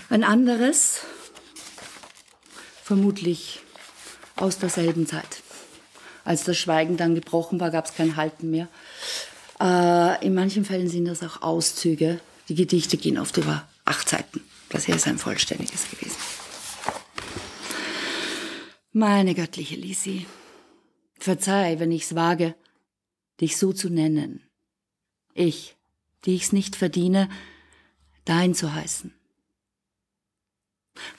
Ein anderes, vermutlich aus derselben Zeit. Als das Schweigen dann gebrochen war, gab es kein Halten mehr. Äh, in manchen Fällen sind das auch Auszüge. Die Gedichte gehen oft über acht Seiten. Das hier ist ein vollständiges gewesen. Meine göttliche Lisi, verzeih, wenn ich's wage, dich so zu nennen. Ich, die ich's nicht verdiene, dein zu heißen.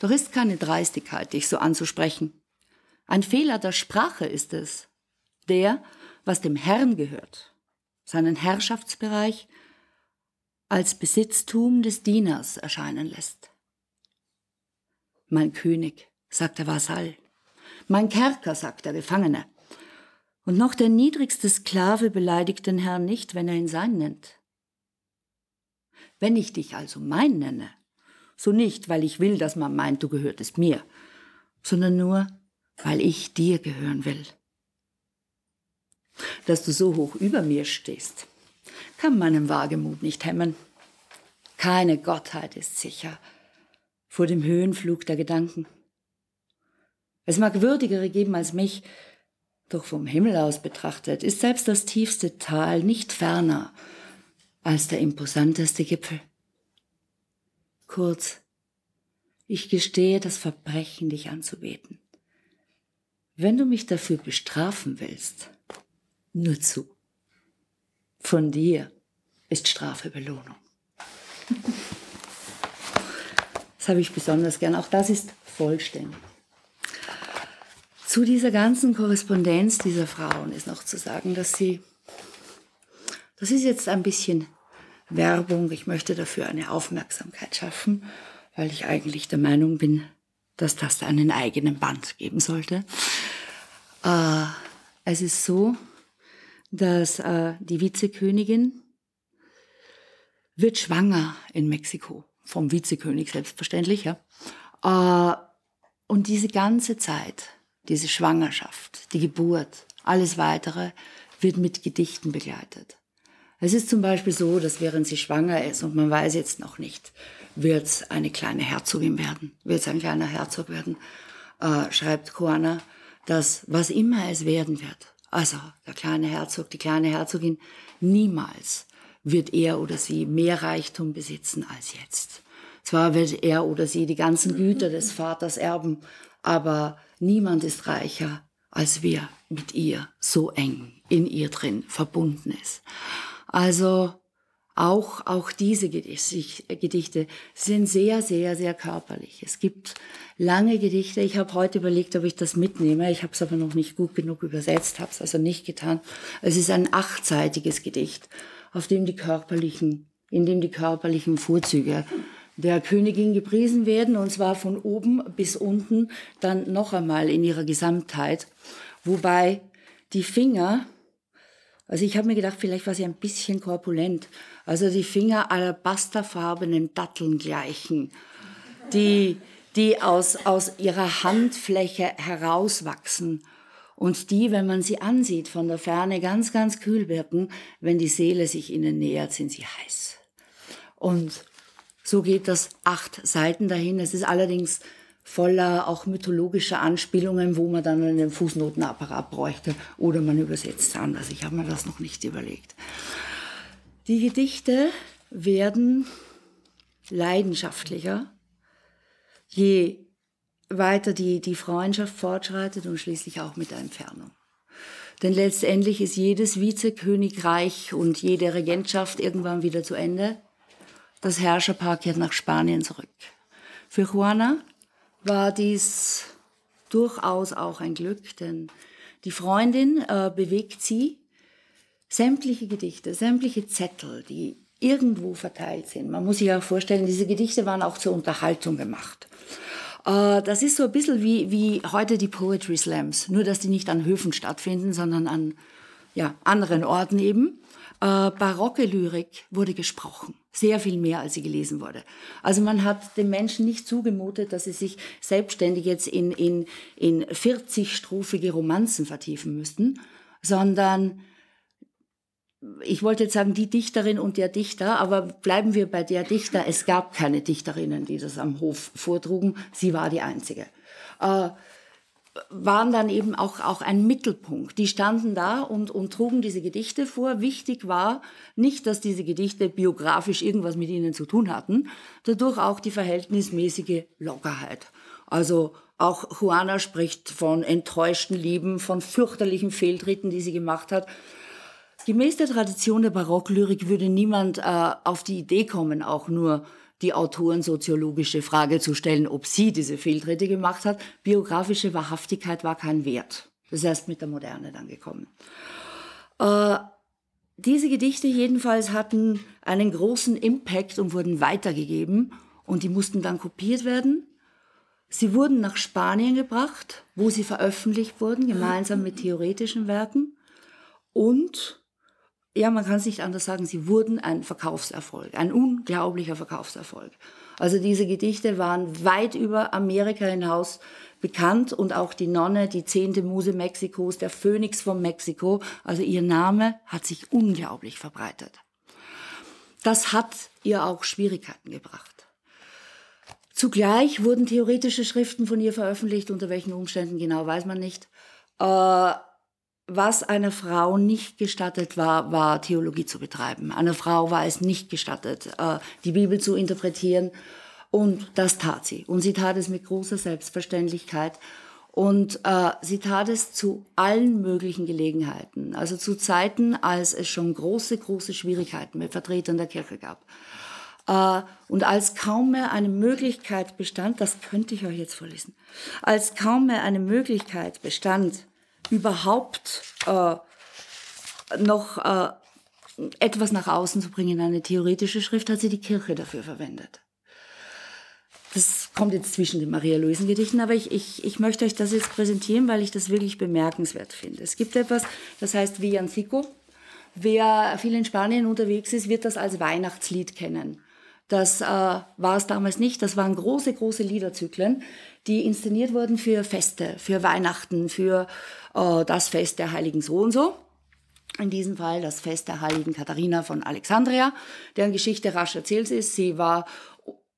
Doch ist keine Dreistigkeit, dich so anzusprechen. Ein Fehler der Sprache ist es, der, was dem Herrn gehört, seinen Herrschaftsbereich als Besitztum des Dieners erscheinen lässt. Mein König, sagt der Vasall, mein Kerker, sagt der Gefangene. Und noch der niedrigste Sklave beleidigt den Herrn nicht, wenn er ihn sein nennt. Wenn ich dich also mein nenne, so nicht, weil ich will, dass man meint, du gehörtest mir, sondern nur, weil ich dir gehören will. Dass du so hoch über mir stehst, kann meinen Wagemut nicht hemmen. Keine Gottheit ist sicher vor dem Höhenflug der Gedanken. Es mag Würdigere geben als mich, Doch vom Himmel aus betrachtet ist selbst das tiefste Tal nicht ferner als der imposanteste Gipfel. Kurz, ich gestehe das Verbrechen, dich anzubeten. Wenn du mich dafür bestrafen willst, nur zu. Von dir ist Strafe Belohnung. Das habe ich besonders gern. Auch das ist vollständig. Zu dieser ganzen Korrespondenz dieser Frauen ist noch zu sagen, dass sie, das ist jetzt ein bisschen Werbung, ich möchte dafür eine Aufmerksamkeit schaffen, weil ich eigentlich der Meinung bin, dass das einen eigenen Band geben sollte. Äh, es ist so, dass äh, die Vizekönigin wird schwanger in Mexiko, vom Vizekönig selbstverständlich, ja. Äh, und diese ganze Zeit, diese Schwangerschaft, die Geburt, alles weitere, wird mit Gedichten begleitet. Es ist zum Beispiel so, dass während sie schwanger ist und man weiß jetzt noch nicht, wird es eine kleine Herzogin werden, wird es ein kleiner Herzog werden, äh, schreibt Juana, dass was immer es werden wird, also der kleine Herzog, die kleine Herzogin, niemals wird er oder sie mehr Reichtum besitzen als jetzt. Zwar wird er oder sie die ganzen Güter des Vaters erben, aber niemand ist reicher, als wer mit ihr so eng in ihr drin verbunden ist. Also auch, auch diese Gedichte sind sehr, sehr, sehr körperlich. Es gibt lange Gedichte. Ich habe heute überlegt, ob ich das mitnehme. Ich habe es aber noch nicht gut genug übersetzt, habe es also nicht getan. Es ist ein achtseitiges Gedicht, auf dem die körperlichen, in dem die körperlichen Vorzüge der Königin gepriesen werden, und zwar von oben bis unten, dann noch einmal in ihrer Gesamtheit. Wobei die Finger also ich habe mir gedacht, vielleicht war sie ein bisschen korpulent. Also die Finger alabasterfarbenen Datteln gleichen, die, die aus, aus ihrer Handfläche herauswachsen und die, wenn man sie ansieht, von der Ferne ganz, ganz kühl wirken. Wenn die Seele sich ihnen nähert, sind sie heiß. Und so geht das acht Seiten dahin. Es ist allerdings voller auch mythologischer Anspielungen, wo man dann einen Fußnotenapparat bräuchte oder man übersetzt anders. Ich habe mir das noch nicht überlegt. Die Gedichte werden leidenschaftlicher, je weiter die, die Freundschaft fortschreitet und schließlich auch mit der Entfernung. Denn letztendlich ist jedes Vizekönigreich und jede Regentschaft irgendwann wieder zu Ende. Das Herrscherpaar kehrt nach Spanien zurück. Für Juana war dies durchaus auch ein Glück, denn die Freundin äh, bewegt sie, sämtliche Gedichte, sämtliche Zettel, die irgendwo verteilt sind. Man muss sich auch vorstellen, diese Gedichte waren auch zur Unterhaltung gemacht. Äh, das ist so ein bisschen wie, wie heute die Poetry Slams, nur dass die nicht an Höfen stattfinden, sondern an ja, anderen Orten eben. Äh, barocke Lyrik wurde gesprochen. Sehr viel mehr, als sie gelesen wurde. Also man hat den Menschen nicht zugemutet, dass sie sich selbstständig jetzt in, in, in 40-strophige Romanzen vertiefen müssten, sondern ich wollte jetzt sagen, die Dichterin und der Dichter, aber bleiben wir bei der Dichter. Es gab keine Dichterinnen, die das am Hof vortrugen. Sie war die einzige. Äh, waren dann eben auch, auch ein Mittelpunkt. Die standen da und, und trugen diese Gedichte vor. Wichtig war nicht, dass diese Gedichte biografisch irgendwas mit ihnen zu tun hatten, dadurch auch die verhältnismäßige Lockerheit. Also auch Juana spricht von enttäuschten Lieben, von fürchterlichen Fehltritten, die sie gemacht hat. Gemäß der Tradition der Barocklyrik würde niemand äh, auf die Idee kommen, auch nur die Autoren soziologische Frage zu stellen, ob sie diese Fehltritte gemacht hat. Biografische Wahrhaftigkeit war kein Wert. Das ist erst mit der Moderne dann gekommen. Äh, diese Gedichte jedenfalls hatten einen großen Impact und wurden weitergegeben und die mussten dann kopiert werden. Sie wurden nach Spanien gebracht, wo sie veröffentlicht wurden, gemeinsam mit theoretischen Werken. Und ja, man kann es nicht anders sagen, sie wurden ein Verkaufserfolg, ein unglaublicher Verkaufserfolg. Also diese Gedichte waren weit über Amerika hinaus bekannt und auch die Nonne, die zehnte Muse Mexikos, der Phönix von Mexiko, also ihr Name hat sich unglaublich verbreitet. Das hat ihr auch Schwierigkeiten gebracht. Zugleich wurden theoretische Schriften von ihr veröffentlicht, unter welchen Umständen genau weiß man nicht. Äh, was einer Frau nicht gestattet war, war Theologie zu betreiben. Einer Frau war es nicht gestattet, äh, die Bibel zu interpretieren. Und das tat sie. Und sie tat es mit großer Selbstverständlichkeit. Und äh, sie tat es zu allen möglichen Gelegenheiten. Also zu Zeiten, als es schon große, große Schwierigkeiten mit Vertretern der Kirche gab. Äh, und als kaum mehr eine Möglichkeit bestand, das könnte ich euch jetzt vorlesen, als kaum mehr eine Möglichkeit bestand, überhaupt äh, noch äh, etwas nach außen zu bringen, eine theoretische Schrift, hat sie die Kirche dafür verwendet. Das kommt jetzt zwischen den Maria-Luisen-Gedichten, aber ich, ich, ich möchte euch das jetzt präsentieren, weil ich das wirklich bemerkenswert finde. Es gibt etwas, das heißt Villancico. Wer viel in Spanien unterwegs ist, wird das als Weihnachtslied kennen. Das äh, war es damals nicht. Das waren große, große Liederzyklen, die inszeniert wurden für Feste, für Weihnachten, für äh, das Fest der Heiligen so und so. In diesem Fall das Fest der heiligen Katharina von Alexandria, deren Geschichte rasch erzählt ist. Sie war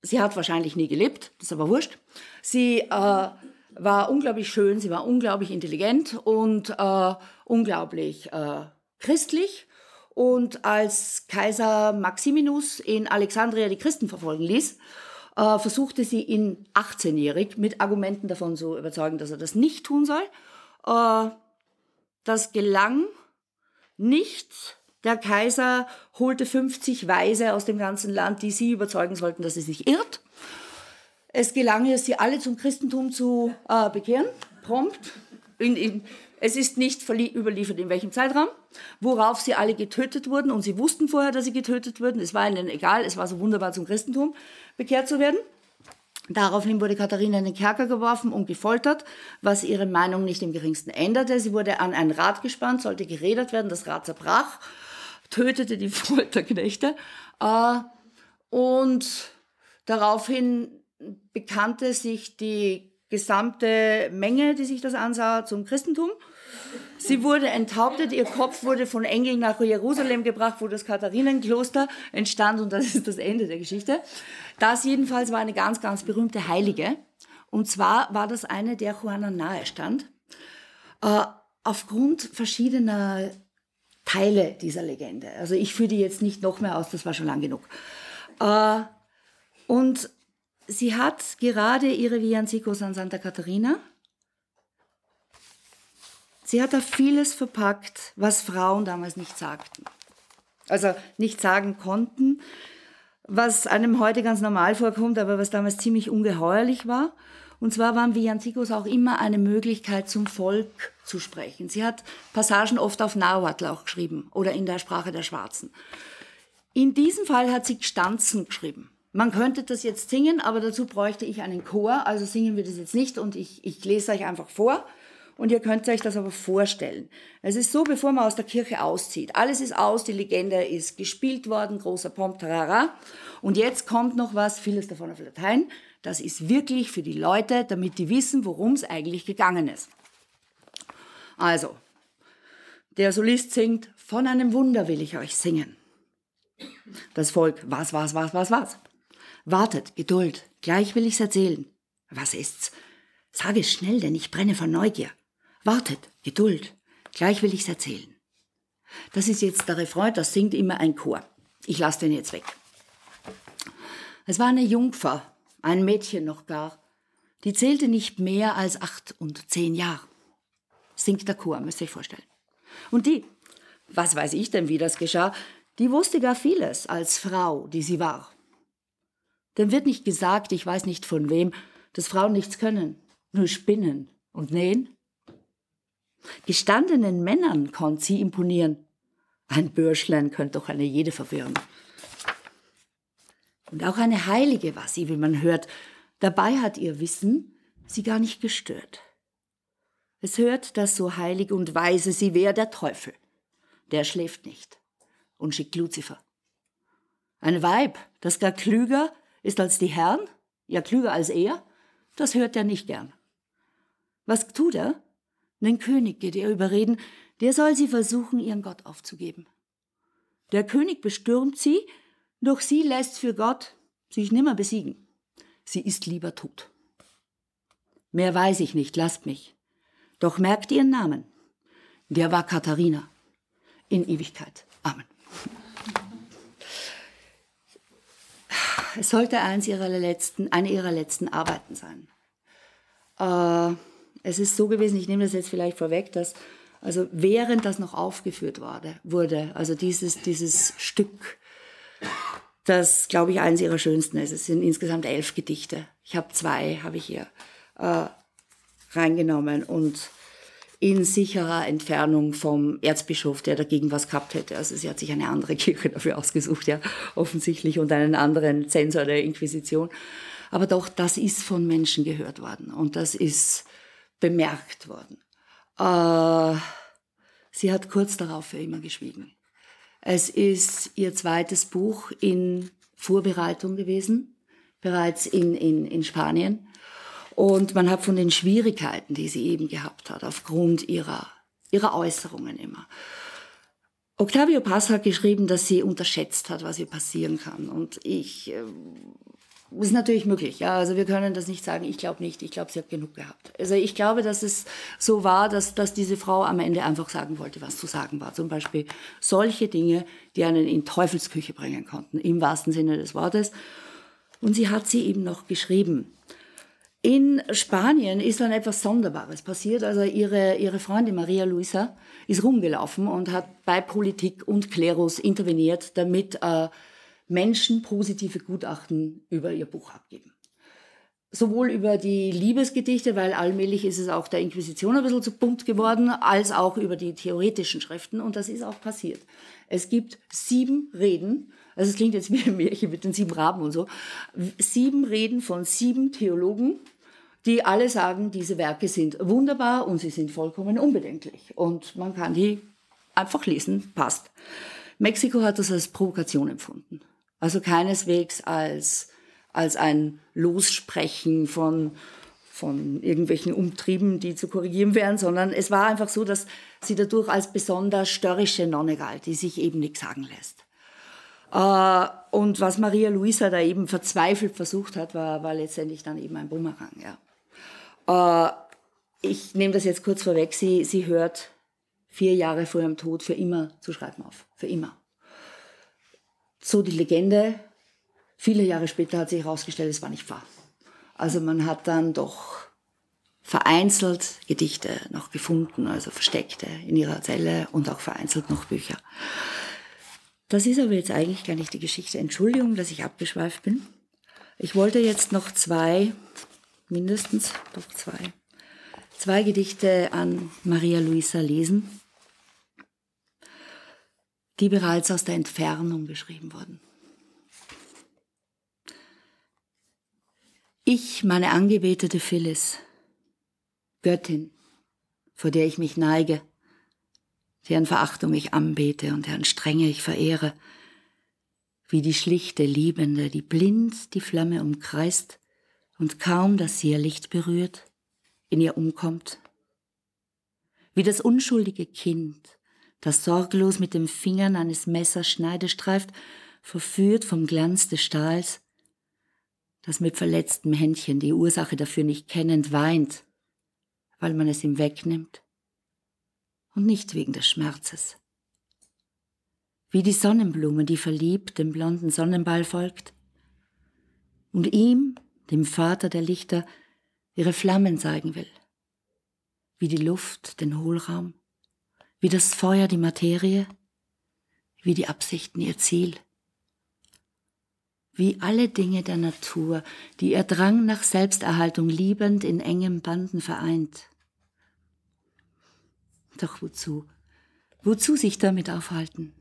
Sie hat wahrscheinlich nie gelebt, das ist aber wurscht. Sie äh, war unglaublich schön, sie war unglaublich intelligent und äh, unglaublich äh, christlich. Und als Kaiser Maximinus in Alexandria die Christen verfolgen ließ, äh, versuchte sie ihn 18-jährig mit Argumenten davon zu überzeugen, dass er das nicht tun soll. Äh, das gelang nicht. Der Kaiser holte 50 Weise aus dem ganzen Land, die sie überzeugen sollten, dass sie sich irrt. Es gelang ihr, sie alle zum Christentum zu äh, bekehren, prompt. In, in, es ist nicht überliefert, in welchem Zeitraum, worauf sie alle getötet wurden. Und sie wussten vorher, dass sie getötet wurden. Es war ihnen egal, es war so wunderbar, zum Christentum bekehrt zu werden. Daraufhin wurde Katharina in den Kerker geworfen und gefoltert, was ihre Meinung nicht im geringsten änderte. Sie wurde an ein Rad gespannt, sollte geredet werden, das Rad zerbrach tötete die Folterknechte. Äh, und daraufhin bekannte sich die gesamte Menge, die sich das ansah, zum Christentum. Sie wurde enthauptet, ihr Kopf wurde von Engeln nach Jerusalem gebracht, wo das Katharinenkloster entstand und das ist das Ende der Geschichte. Das jedenfalls war eine ganz, ganz berühmte Heilige. Und zwar war das eine, der Juana nahe stand. Äh, aufgrund verschiedener Teile dieser Legende. Also ich führe die jetzt nicht noch mehr aus, das war schon lang genug. Äh, und sie hat gerade ihre Villancicos an Santa Catarina. Sie hat da vieles verpackt, was Frauen damals nicht sagten. Also nicht sagen konnten, was einem heute ganz normal vorkommt, aber was damals ziemlich ungeheuerlich war. Und zwar waren Villancicos auch immer eine Möglichkeit, zum Volk zu sprechen. Sie hat Passagen oft auf Nahuatl auch geschrieben oder in der Sprache der Schwarzen. In diesem Fall hat sie Stanzen geschrieben. Man könnte das jetzt singen, aber dazu bräuchte ich einen Chor, also singen wir das jetzt nicht und ich, ich lese euch einfach vor und ihr könnt euch das aber vorstellen. Es ist so, bevor man aus der Kirche auszieht. Alles ist aus, die Legende ist gespielt worden, großer Pomp, tarara. Und jetzt kommt noch was, vieles davon auf Latein. Das ist wirklich für die Leute, damit die wissen, worum es eigentlich gegangen ist. Also, der Solist singt, von einem Wunder will ich euch singen. Das Volk, was, was, was, was, was? Wartet, Geduld, gleich will ich's erzählen. Was ist's? Sag es schnell, denn ich brenne von Neugier. Wartet, Geduld, gleich will ich's erzählen. Das ist jetzt der Refrain, das singt immer ein Chor. Ich lasse den jetzt weg. Es war eine Jungfer, ein Mädchen noch gar, die zählte nicht mehr als acht und zehn Jahre. Singt der Chor, müsst ihr euch vorstellen. Und die, was weiß ich denn, wie das geschah, die wusste gar vieles als Frau, die sie war. Denn wird nicht gesagt, ich weiß nicht von wem, dass Frauen nichts können, nur spinnen und nähen? Gestandenen Männern konnte sie imponieren. Ein Bürschlein könnte doch eine jede verwirren. Und auch eine Heilige war sie, wie man hört. Dabei hat ihr Wissen sie gar nicht gestört. Es hört, dass so heilig und weise sie wäre der Teufel. Der schläft nicht und schickt Luzifer. Ein Weib, das gar klüger ist als die Herren, ja klüger als er, das hört er nicht gern. Was tut er? Den König geht er überreden, der soll sie versuchen, ihren Gott aufzugeben. Der König bestürmt sie, doch sie lässt für Gott sich nimmer besiegen. Sie ist lieber tot. Mehr weiß ich nicht, lasst mich. Doch merkt ihren Namen. Der war Katharina in Ewigkeit. Amen. Es sollte eins ihrer letzten, eine ihrer letzten Arbeiten sein. Äh, es ist so gewesen, ich nehme das jetzt vielleicht vorweg, dass also während das noch aufgeführt wurde, also dieses, dieses Stück, das glaube ich eines ihrer schönsten ist. Es sind insgesamt elf Gedichte. Ich habe zwei, habe ich hier äh, reingenommen und in sicherer Entfernung vom Erzbischof, der dagegen was gehabt hätte. Also sie hat sich eine andere Kirche dafür ausgesucht, ja, offensichtlich, und einen anderen Zensor der Inquisition. Aber doch, das ist von Menschen gehört worden und das ist bemerkt worden. Äh, sie hat kurz darauf für immer geschwiegen. Es ist ihr zweites Buch in Vorbereitung gewesen, bereits in, in, in Spanien. Und man hat von den Schwierigkeiten, die sie eben gehabt hat, aufgrund ihrer, ihrer Äußerungen immer. Octavio Paz hat geschrieben, dass sie unterschätzt hat, was ihr passieren kann. Und ich äh, das ist natürlich möglich, ja. Also wir können das nicht sagen, ich glaube nicht, ich glaube, sie hat genug gehabt. Also ich glaube, dass es so war, dass, dass diese Frau am Ende einfach sagen wollte, was zu sagen war. Zum Beispiel solche Dinge, die einen in Teufelsküche bringen konnten, im wahrsten Sinne des Wortes. Und sie hat sie eben noch geschrieben. In Spanien ist dann etwas Sonderbares passiert. Also ihre, ihre Freundin Maria Luisa ist rumgelaufen und hat bei Politik und Klerus interveniert, damit äh, Menschen positive Gutachten über ihr Buch abgeben. Sowohl über die Liebesgedichte, weil allmählich ist es auch der Inquisition ein bisschen zu bunt geworden, als auch über die theoretischen Schriften. Und das ist auch passiert. Es gibt sieben Reden, also es klingt jetzt wie ein Märchen mit den sieben Raben und so, sieben Reden von sieben Theologen, die alle sagen, diese Werke sind wunderbar und sie sind vollkommen unbedenklich. Und man kann die einfach lesen, passt. Mexiko hat das als Provokation empfunden. Also keineswegs als, als ein Lossprechen von, von irgendwelchen Umtrieben, die zu korrigieren wären, sondern es war einfach so, dass sie dadurch als besonders störrische Nonne galt, die sich eben nichts sagen lässt. Äh, und was Maria Luisa da eben verzweifelt versucht hat, war, war letztendlich dann eben ein Bumerang. Ja. Äh, ich nehme das jetzt kurz vorweg. Sie, sie hört vier Jahre vor ihrem Tod für immer zu schreiben auf. Für immer so die Legende. Viele Jahre später hat sich herausgestellt, es war nicht wahr. Also man hat dann doch vereinzelt Gedichte noch gefunden, also versteckte in ihrer Zelle und auch vereinzelt noch Bücher. Das ist aber jetzt eigentlich gar nicht die Geschichte. Entschuldigung, dass ich abgeschweift bin. Ich wollte jetzt noch zwei, mindestens, doch zwei, zwei Gedichte an Maria Luisa lesen die bereits aus der Entfernung geschrieben wurden. Ich, meine angebetete Phyllis, Göttin, vor der ich mich neige, deren Verachtung ich anbete und deren Strenge ich verehre, wie die schlichte Liebende, die blind die Flamme umkreist und kaum, dass sie ihr Licht berührt, in ihr umkommt, wie das unschuldige Kind, das sorglos mit den Fingern eines Messers Schneide streift, verführt vom Glanz des Stahls, das mit verletztem Händchen die Ursache dafür nicht kennend weint, weil man es ihm wegnimmt und nicht wegen des Schmerzes. Wie die Sonnenblume, die verliebt dem blonden Sonnenball folgt und ihm, dem Vater der Lichter, ihre Flammen zeigen will, wie die Luft den Hohlraum wie das Feuer die Materie, wie die Absichten ihr Ziel, wie alle Dinge der Natur, die ihr Drang nach Selbsterhaltung liebend in engem Banden vereint. Doch wozu? Wozu sich damit aufhalten?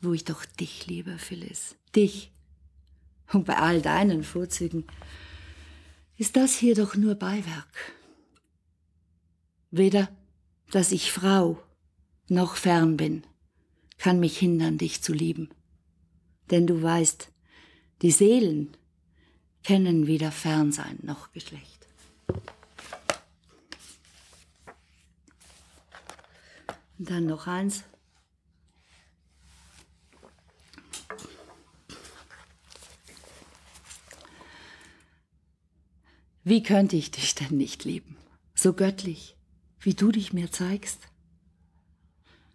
Wo ich doch dich liebe, Phyllis, dich. Und bei all deinen Vorzügen ist das hier doch nur Beiwerk. Weder, dass ich Frau noch fern bin, kann mich hindern, dich zu lieben. Denn du weißt, die Seelen kennen weder Fernsein noch Geschlecht. Und dann noch eins. Wie könnte ich dich denn nicht lieben? So göttlich, wie du dich mir zeigst?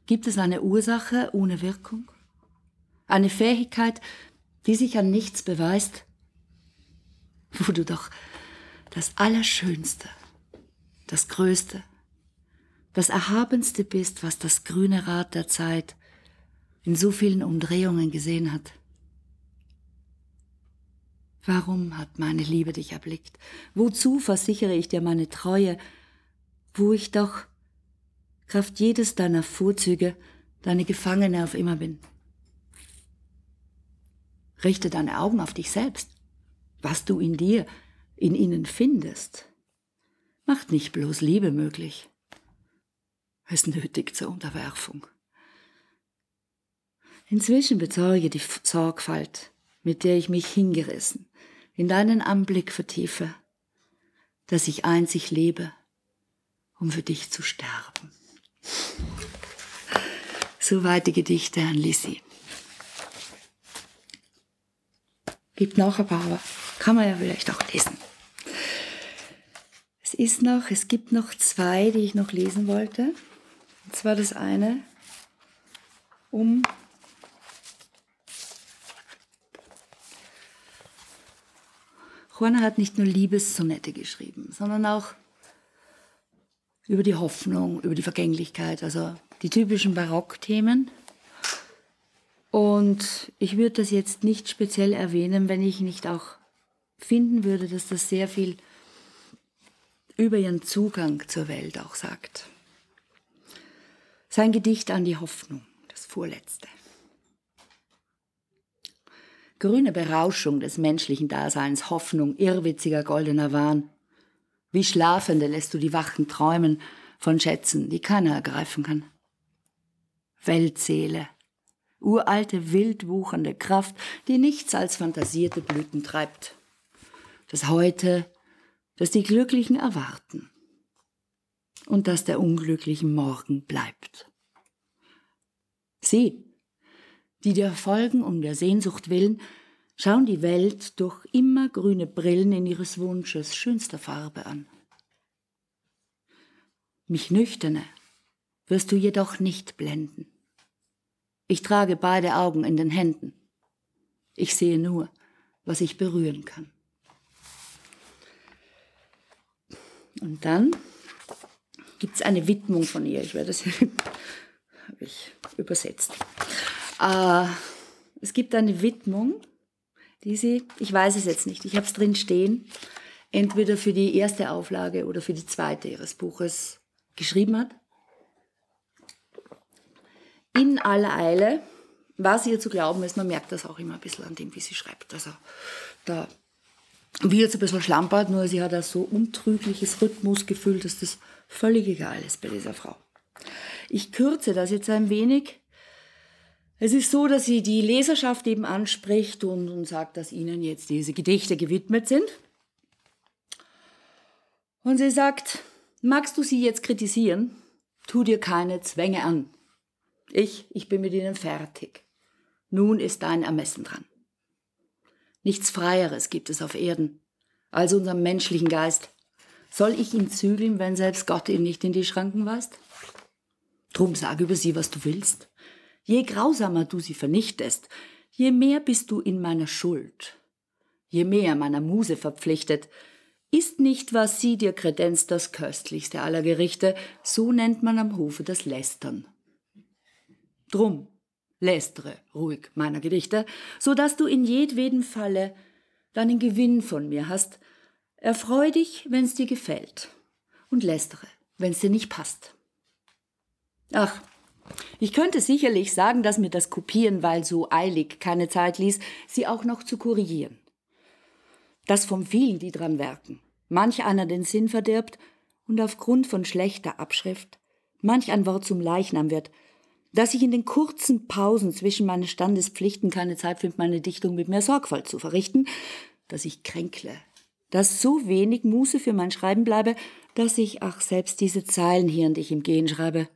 Gibt es eine Ursache ohne Wirkung? Eine Fähigkeit, die sich an nichts beweist? Wo du doch das Allerschönste, das Größte, das Erhabenste bist, was das grüne Rad der Zeit in so vielen Umdrehungen gesehen hat. Warum hat meine Liebe dich erblickt? Wozu versichere ich dir meine Treue, wo ich doch Kraft jedes deiner Vorzüge deine Gefangene auf immer bin? Richte deine Augen auf dich selbst, was du in dir, in ihnen findest. Macht nicht bloß Liebe möglich. Es nötigt zur Unterwerfung. Inzwischen bezeuge die Sorgfalt, mit der ich mich hingerissen, in deinen Anblick vertiefe, dass ich einzig lebe, um für dich zu sterben. Soweit die Gedichte an Lissy. Gibt noch ein paar, aber kann man ja vielleicht auch lesen. Es ist noch, es gibt noch zwei, die ich noch lesen wollte. Und zwar das eine um Juana hat nicht nur Liebessonette geschrieben, sondern auch über die Hoffnung, über die Vergänglichkeit, also die typischen Barockthemen. Und ich würde das jetzt nicht speziell erwähnen, wenn ich nicht auch finden würde, dass das sehr viel über ihren Zugang zur Welt auch sagt. Sein Gedicht an die Hoffnung, das vorletzte grüne Berauschung des menschlichen Daseins, Hoffnung, irrwitziger goldener Wahn. Wie Schlafende lässt du die Wachen träumen von Schätzen, die keiner ergreifen kann. Weltseele, uralte, wild wuchernde Kraft, die nichts als fantasierte Blüten treibt. Das Heute, das die Glücklichen erwarten und das der Unglücklichen morgen bleibt. Sie, die dir folgen um der Sehnsucht willen, schauen die Welt durch immer grüne Brillen in ihres Wunsches schönster Farbe an. Mich nüchterne wirst du jedoch nicht blenden. Ich trage beide Augen in den Händen. Ich sehe nur, was ich berühren kann. Und dann gibt es eine Widmung von ihr. Ich werde das habe ich übersetzt. Äh, es gibt eine Widmung, die sie, ich weiß es jetzt nicht, ich habe es drin stehen, entweder für die erste Auflage oder für die zweite ihres Buches geschrieben hat. In aller Eile, was ihr zu glauben ist, man merkt das auch immer ein bisschen an dem, wie sie schreibt. Also da wird es ein bisschen schlampert, nur sie hat ein so untrügliches Rhythmusgefühl, dass das völlig egal ist bei dieser Frau. Ich kürze das jetzt ein wenig, es ist so, dass sie die Leserschaft eben anspricht und, und sagt, dass ihnen jetzt diese Gedichte gewidmet sind. Und sie sagt, magst du sie jetzt kritisieren? Tu dir keine Zwänge an. Ich, ich bin mit ihnen fertig. Nun ist dein Ermessen dran. Nichts Freieres gibt es auf Erden als unseren menschlichen Geist. Soll ich ihn zügeln, wenn selbst Gott ihn nicht in die Schranken weist? Drum sag über sie, was du willst. Je grausamer du sie vernichtest, je mehr bist du in meiner Schuld. Je mehr meiner Muse verpflichtet, ist nicht, was sie dir kredenzt, das köstlichste aller Gerichte, so nennt man am Hofe das Lästern. Drum, lästere ruhig meiner Gedichte, so dass du in jedwedem Falle deinen Gewinn von mir hast. Erfreu dich, wenn's dir gefällt, und lästere, wenn's dir nicht passt. Ach, ich könnte sicherlich sagen, dass mir das Kopieren, weil so eilig keine Zeit ließ, sie auch noch zu korrigieren. Dass vom vielen, die dran werken, manch einer den Sinn verdirbt und aufgrund von schlechter Abschrift manch ein Wort zum Leichnam wird, dass ich in den kurzen Pausen zwischen meinen Standespflichten keine Zeit finde, meine Dichtung mit mehr Sorgfalt zu verrichten, dass ich kränkle, dass so wenig Muße für mein Schreiben bleibe, dass ich, ach, selbst diese Zeilen hier, die ich im Gehen schreibe,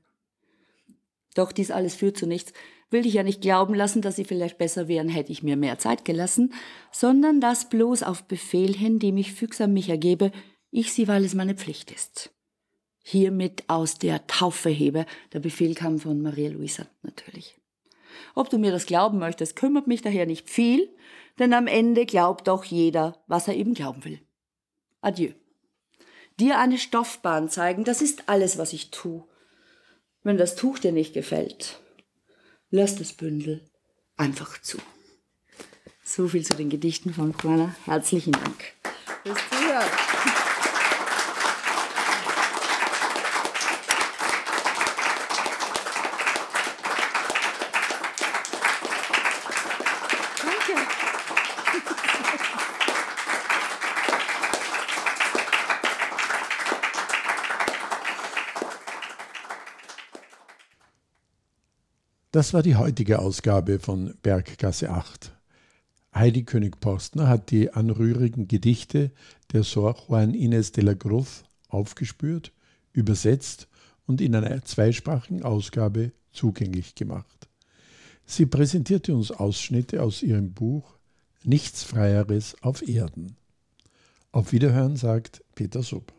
doch dies alles führt zu nichts. Will ich ja nicht glauben lassen, dass sie vielleicht besser wären, hätte ich mir mehr Zeit gelassen, sondern dass bloß auf Befehl hin, dem ich fügsam mich ergebe, ich sie, weil es meine Pflicht ist. hiermit aus der Taufe hebe. Der Befehl kam von Maria Luisa natürlich. Ob du mir das glauben möchtest, kümmert mich daher nicht viel, denn am Ende glaubt doch jeder, was er eben glauben will. Adieu. Dir eine Stoffbahn zeigen, das ist alles, was ich tue. Wenn das Tuch dir nicht gefällt, lass das Bündel einfach zu. So viel zu den Gedichten von Juana. Herzlichen Dank fürs Zuhören. Das war die heutige Ausgabe von Berggasse 8. Heidi König-Postner hat die anrührigen Gedichte der Sor Juan Inés de la Cruz aufgespürt, übersetzt und in einer zweisprachigen Ausgabe zugänglich gemacht. Sie präsentierte uns Ausschnitte aus ihrem Buch Nichts Freieres auf Erden. Auf Wiederhören sagt Peter Sub.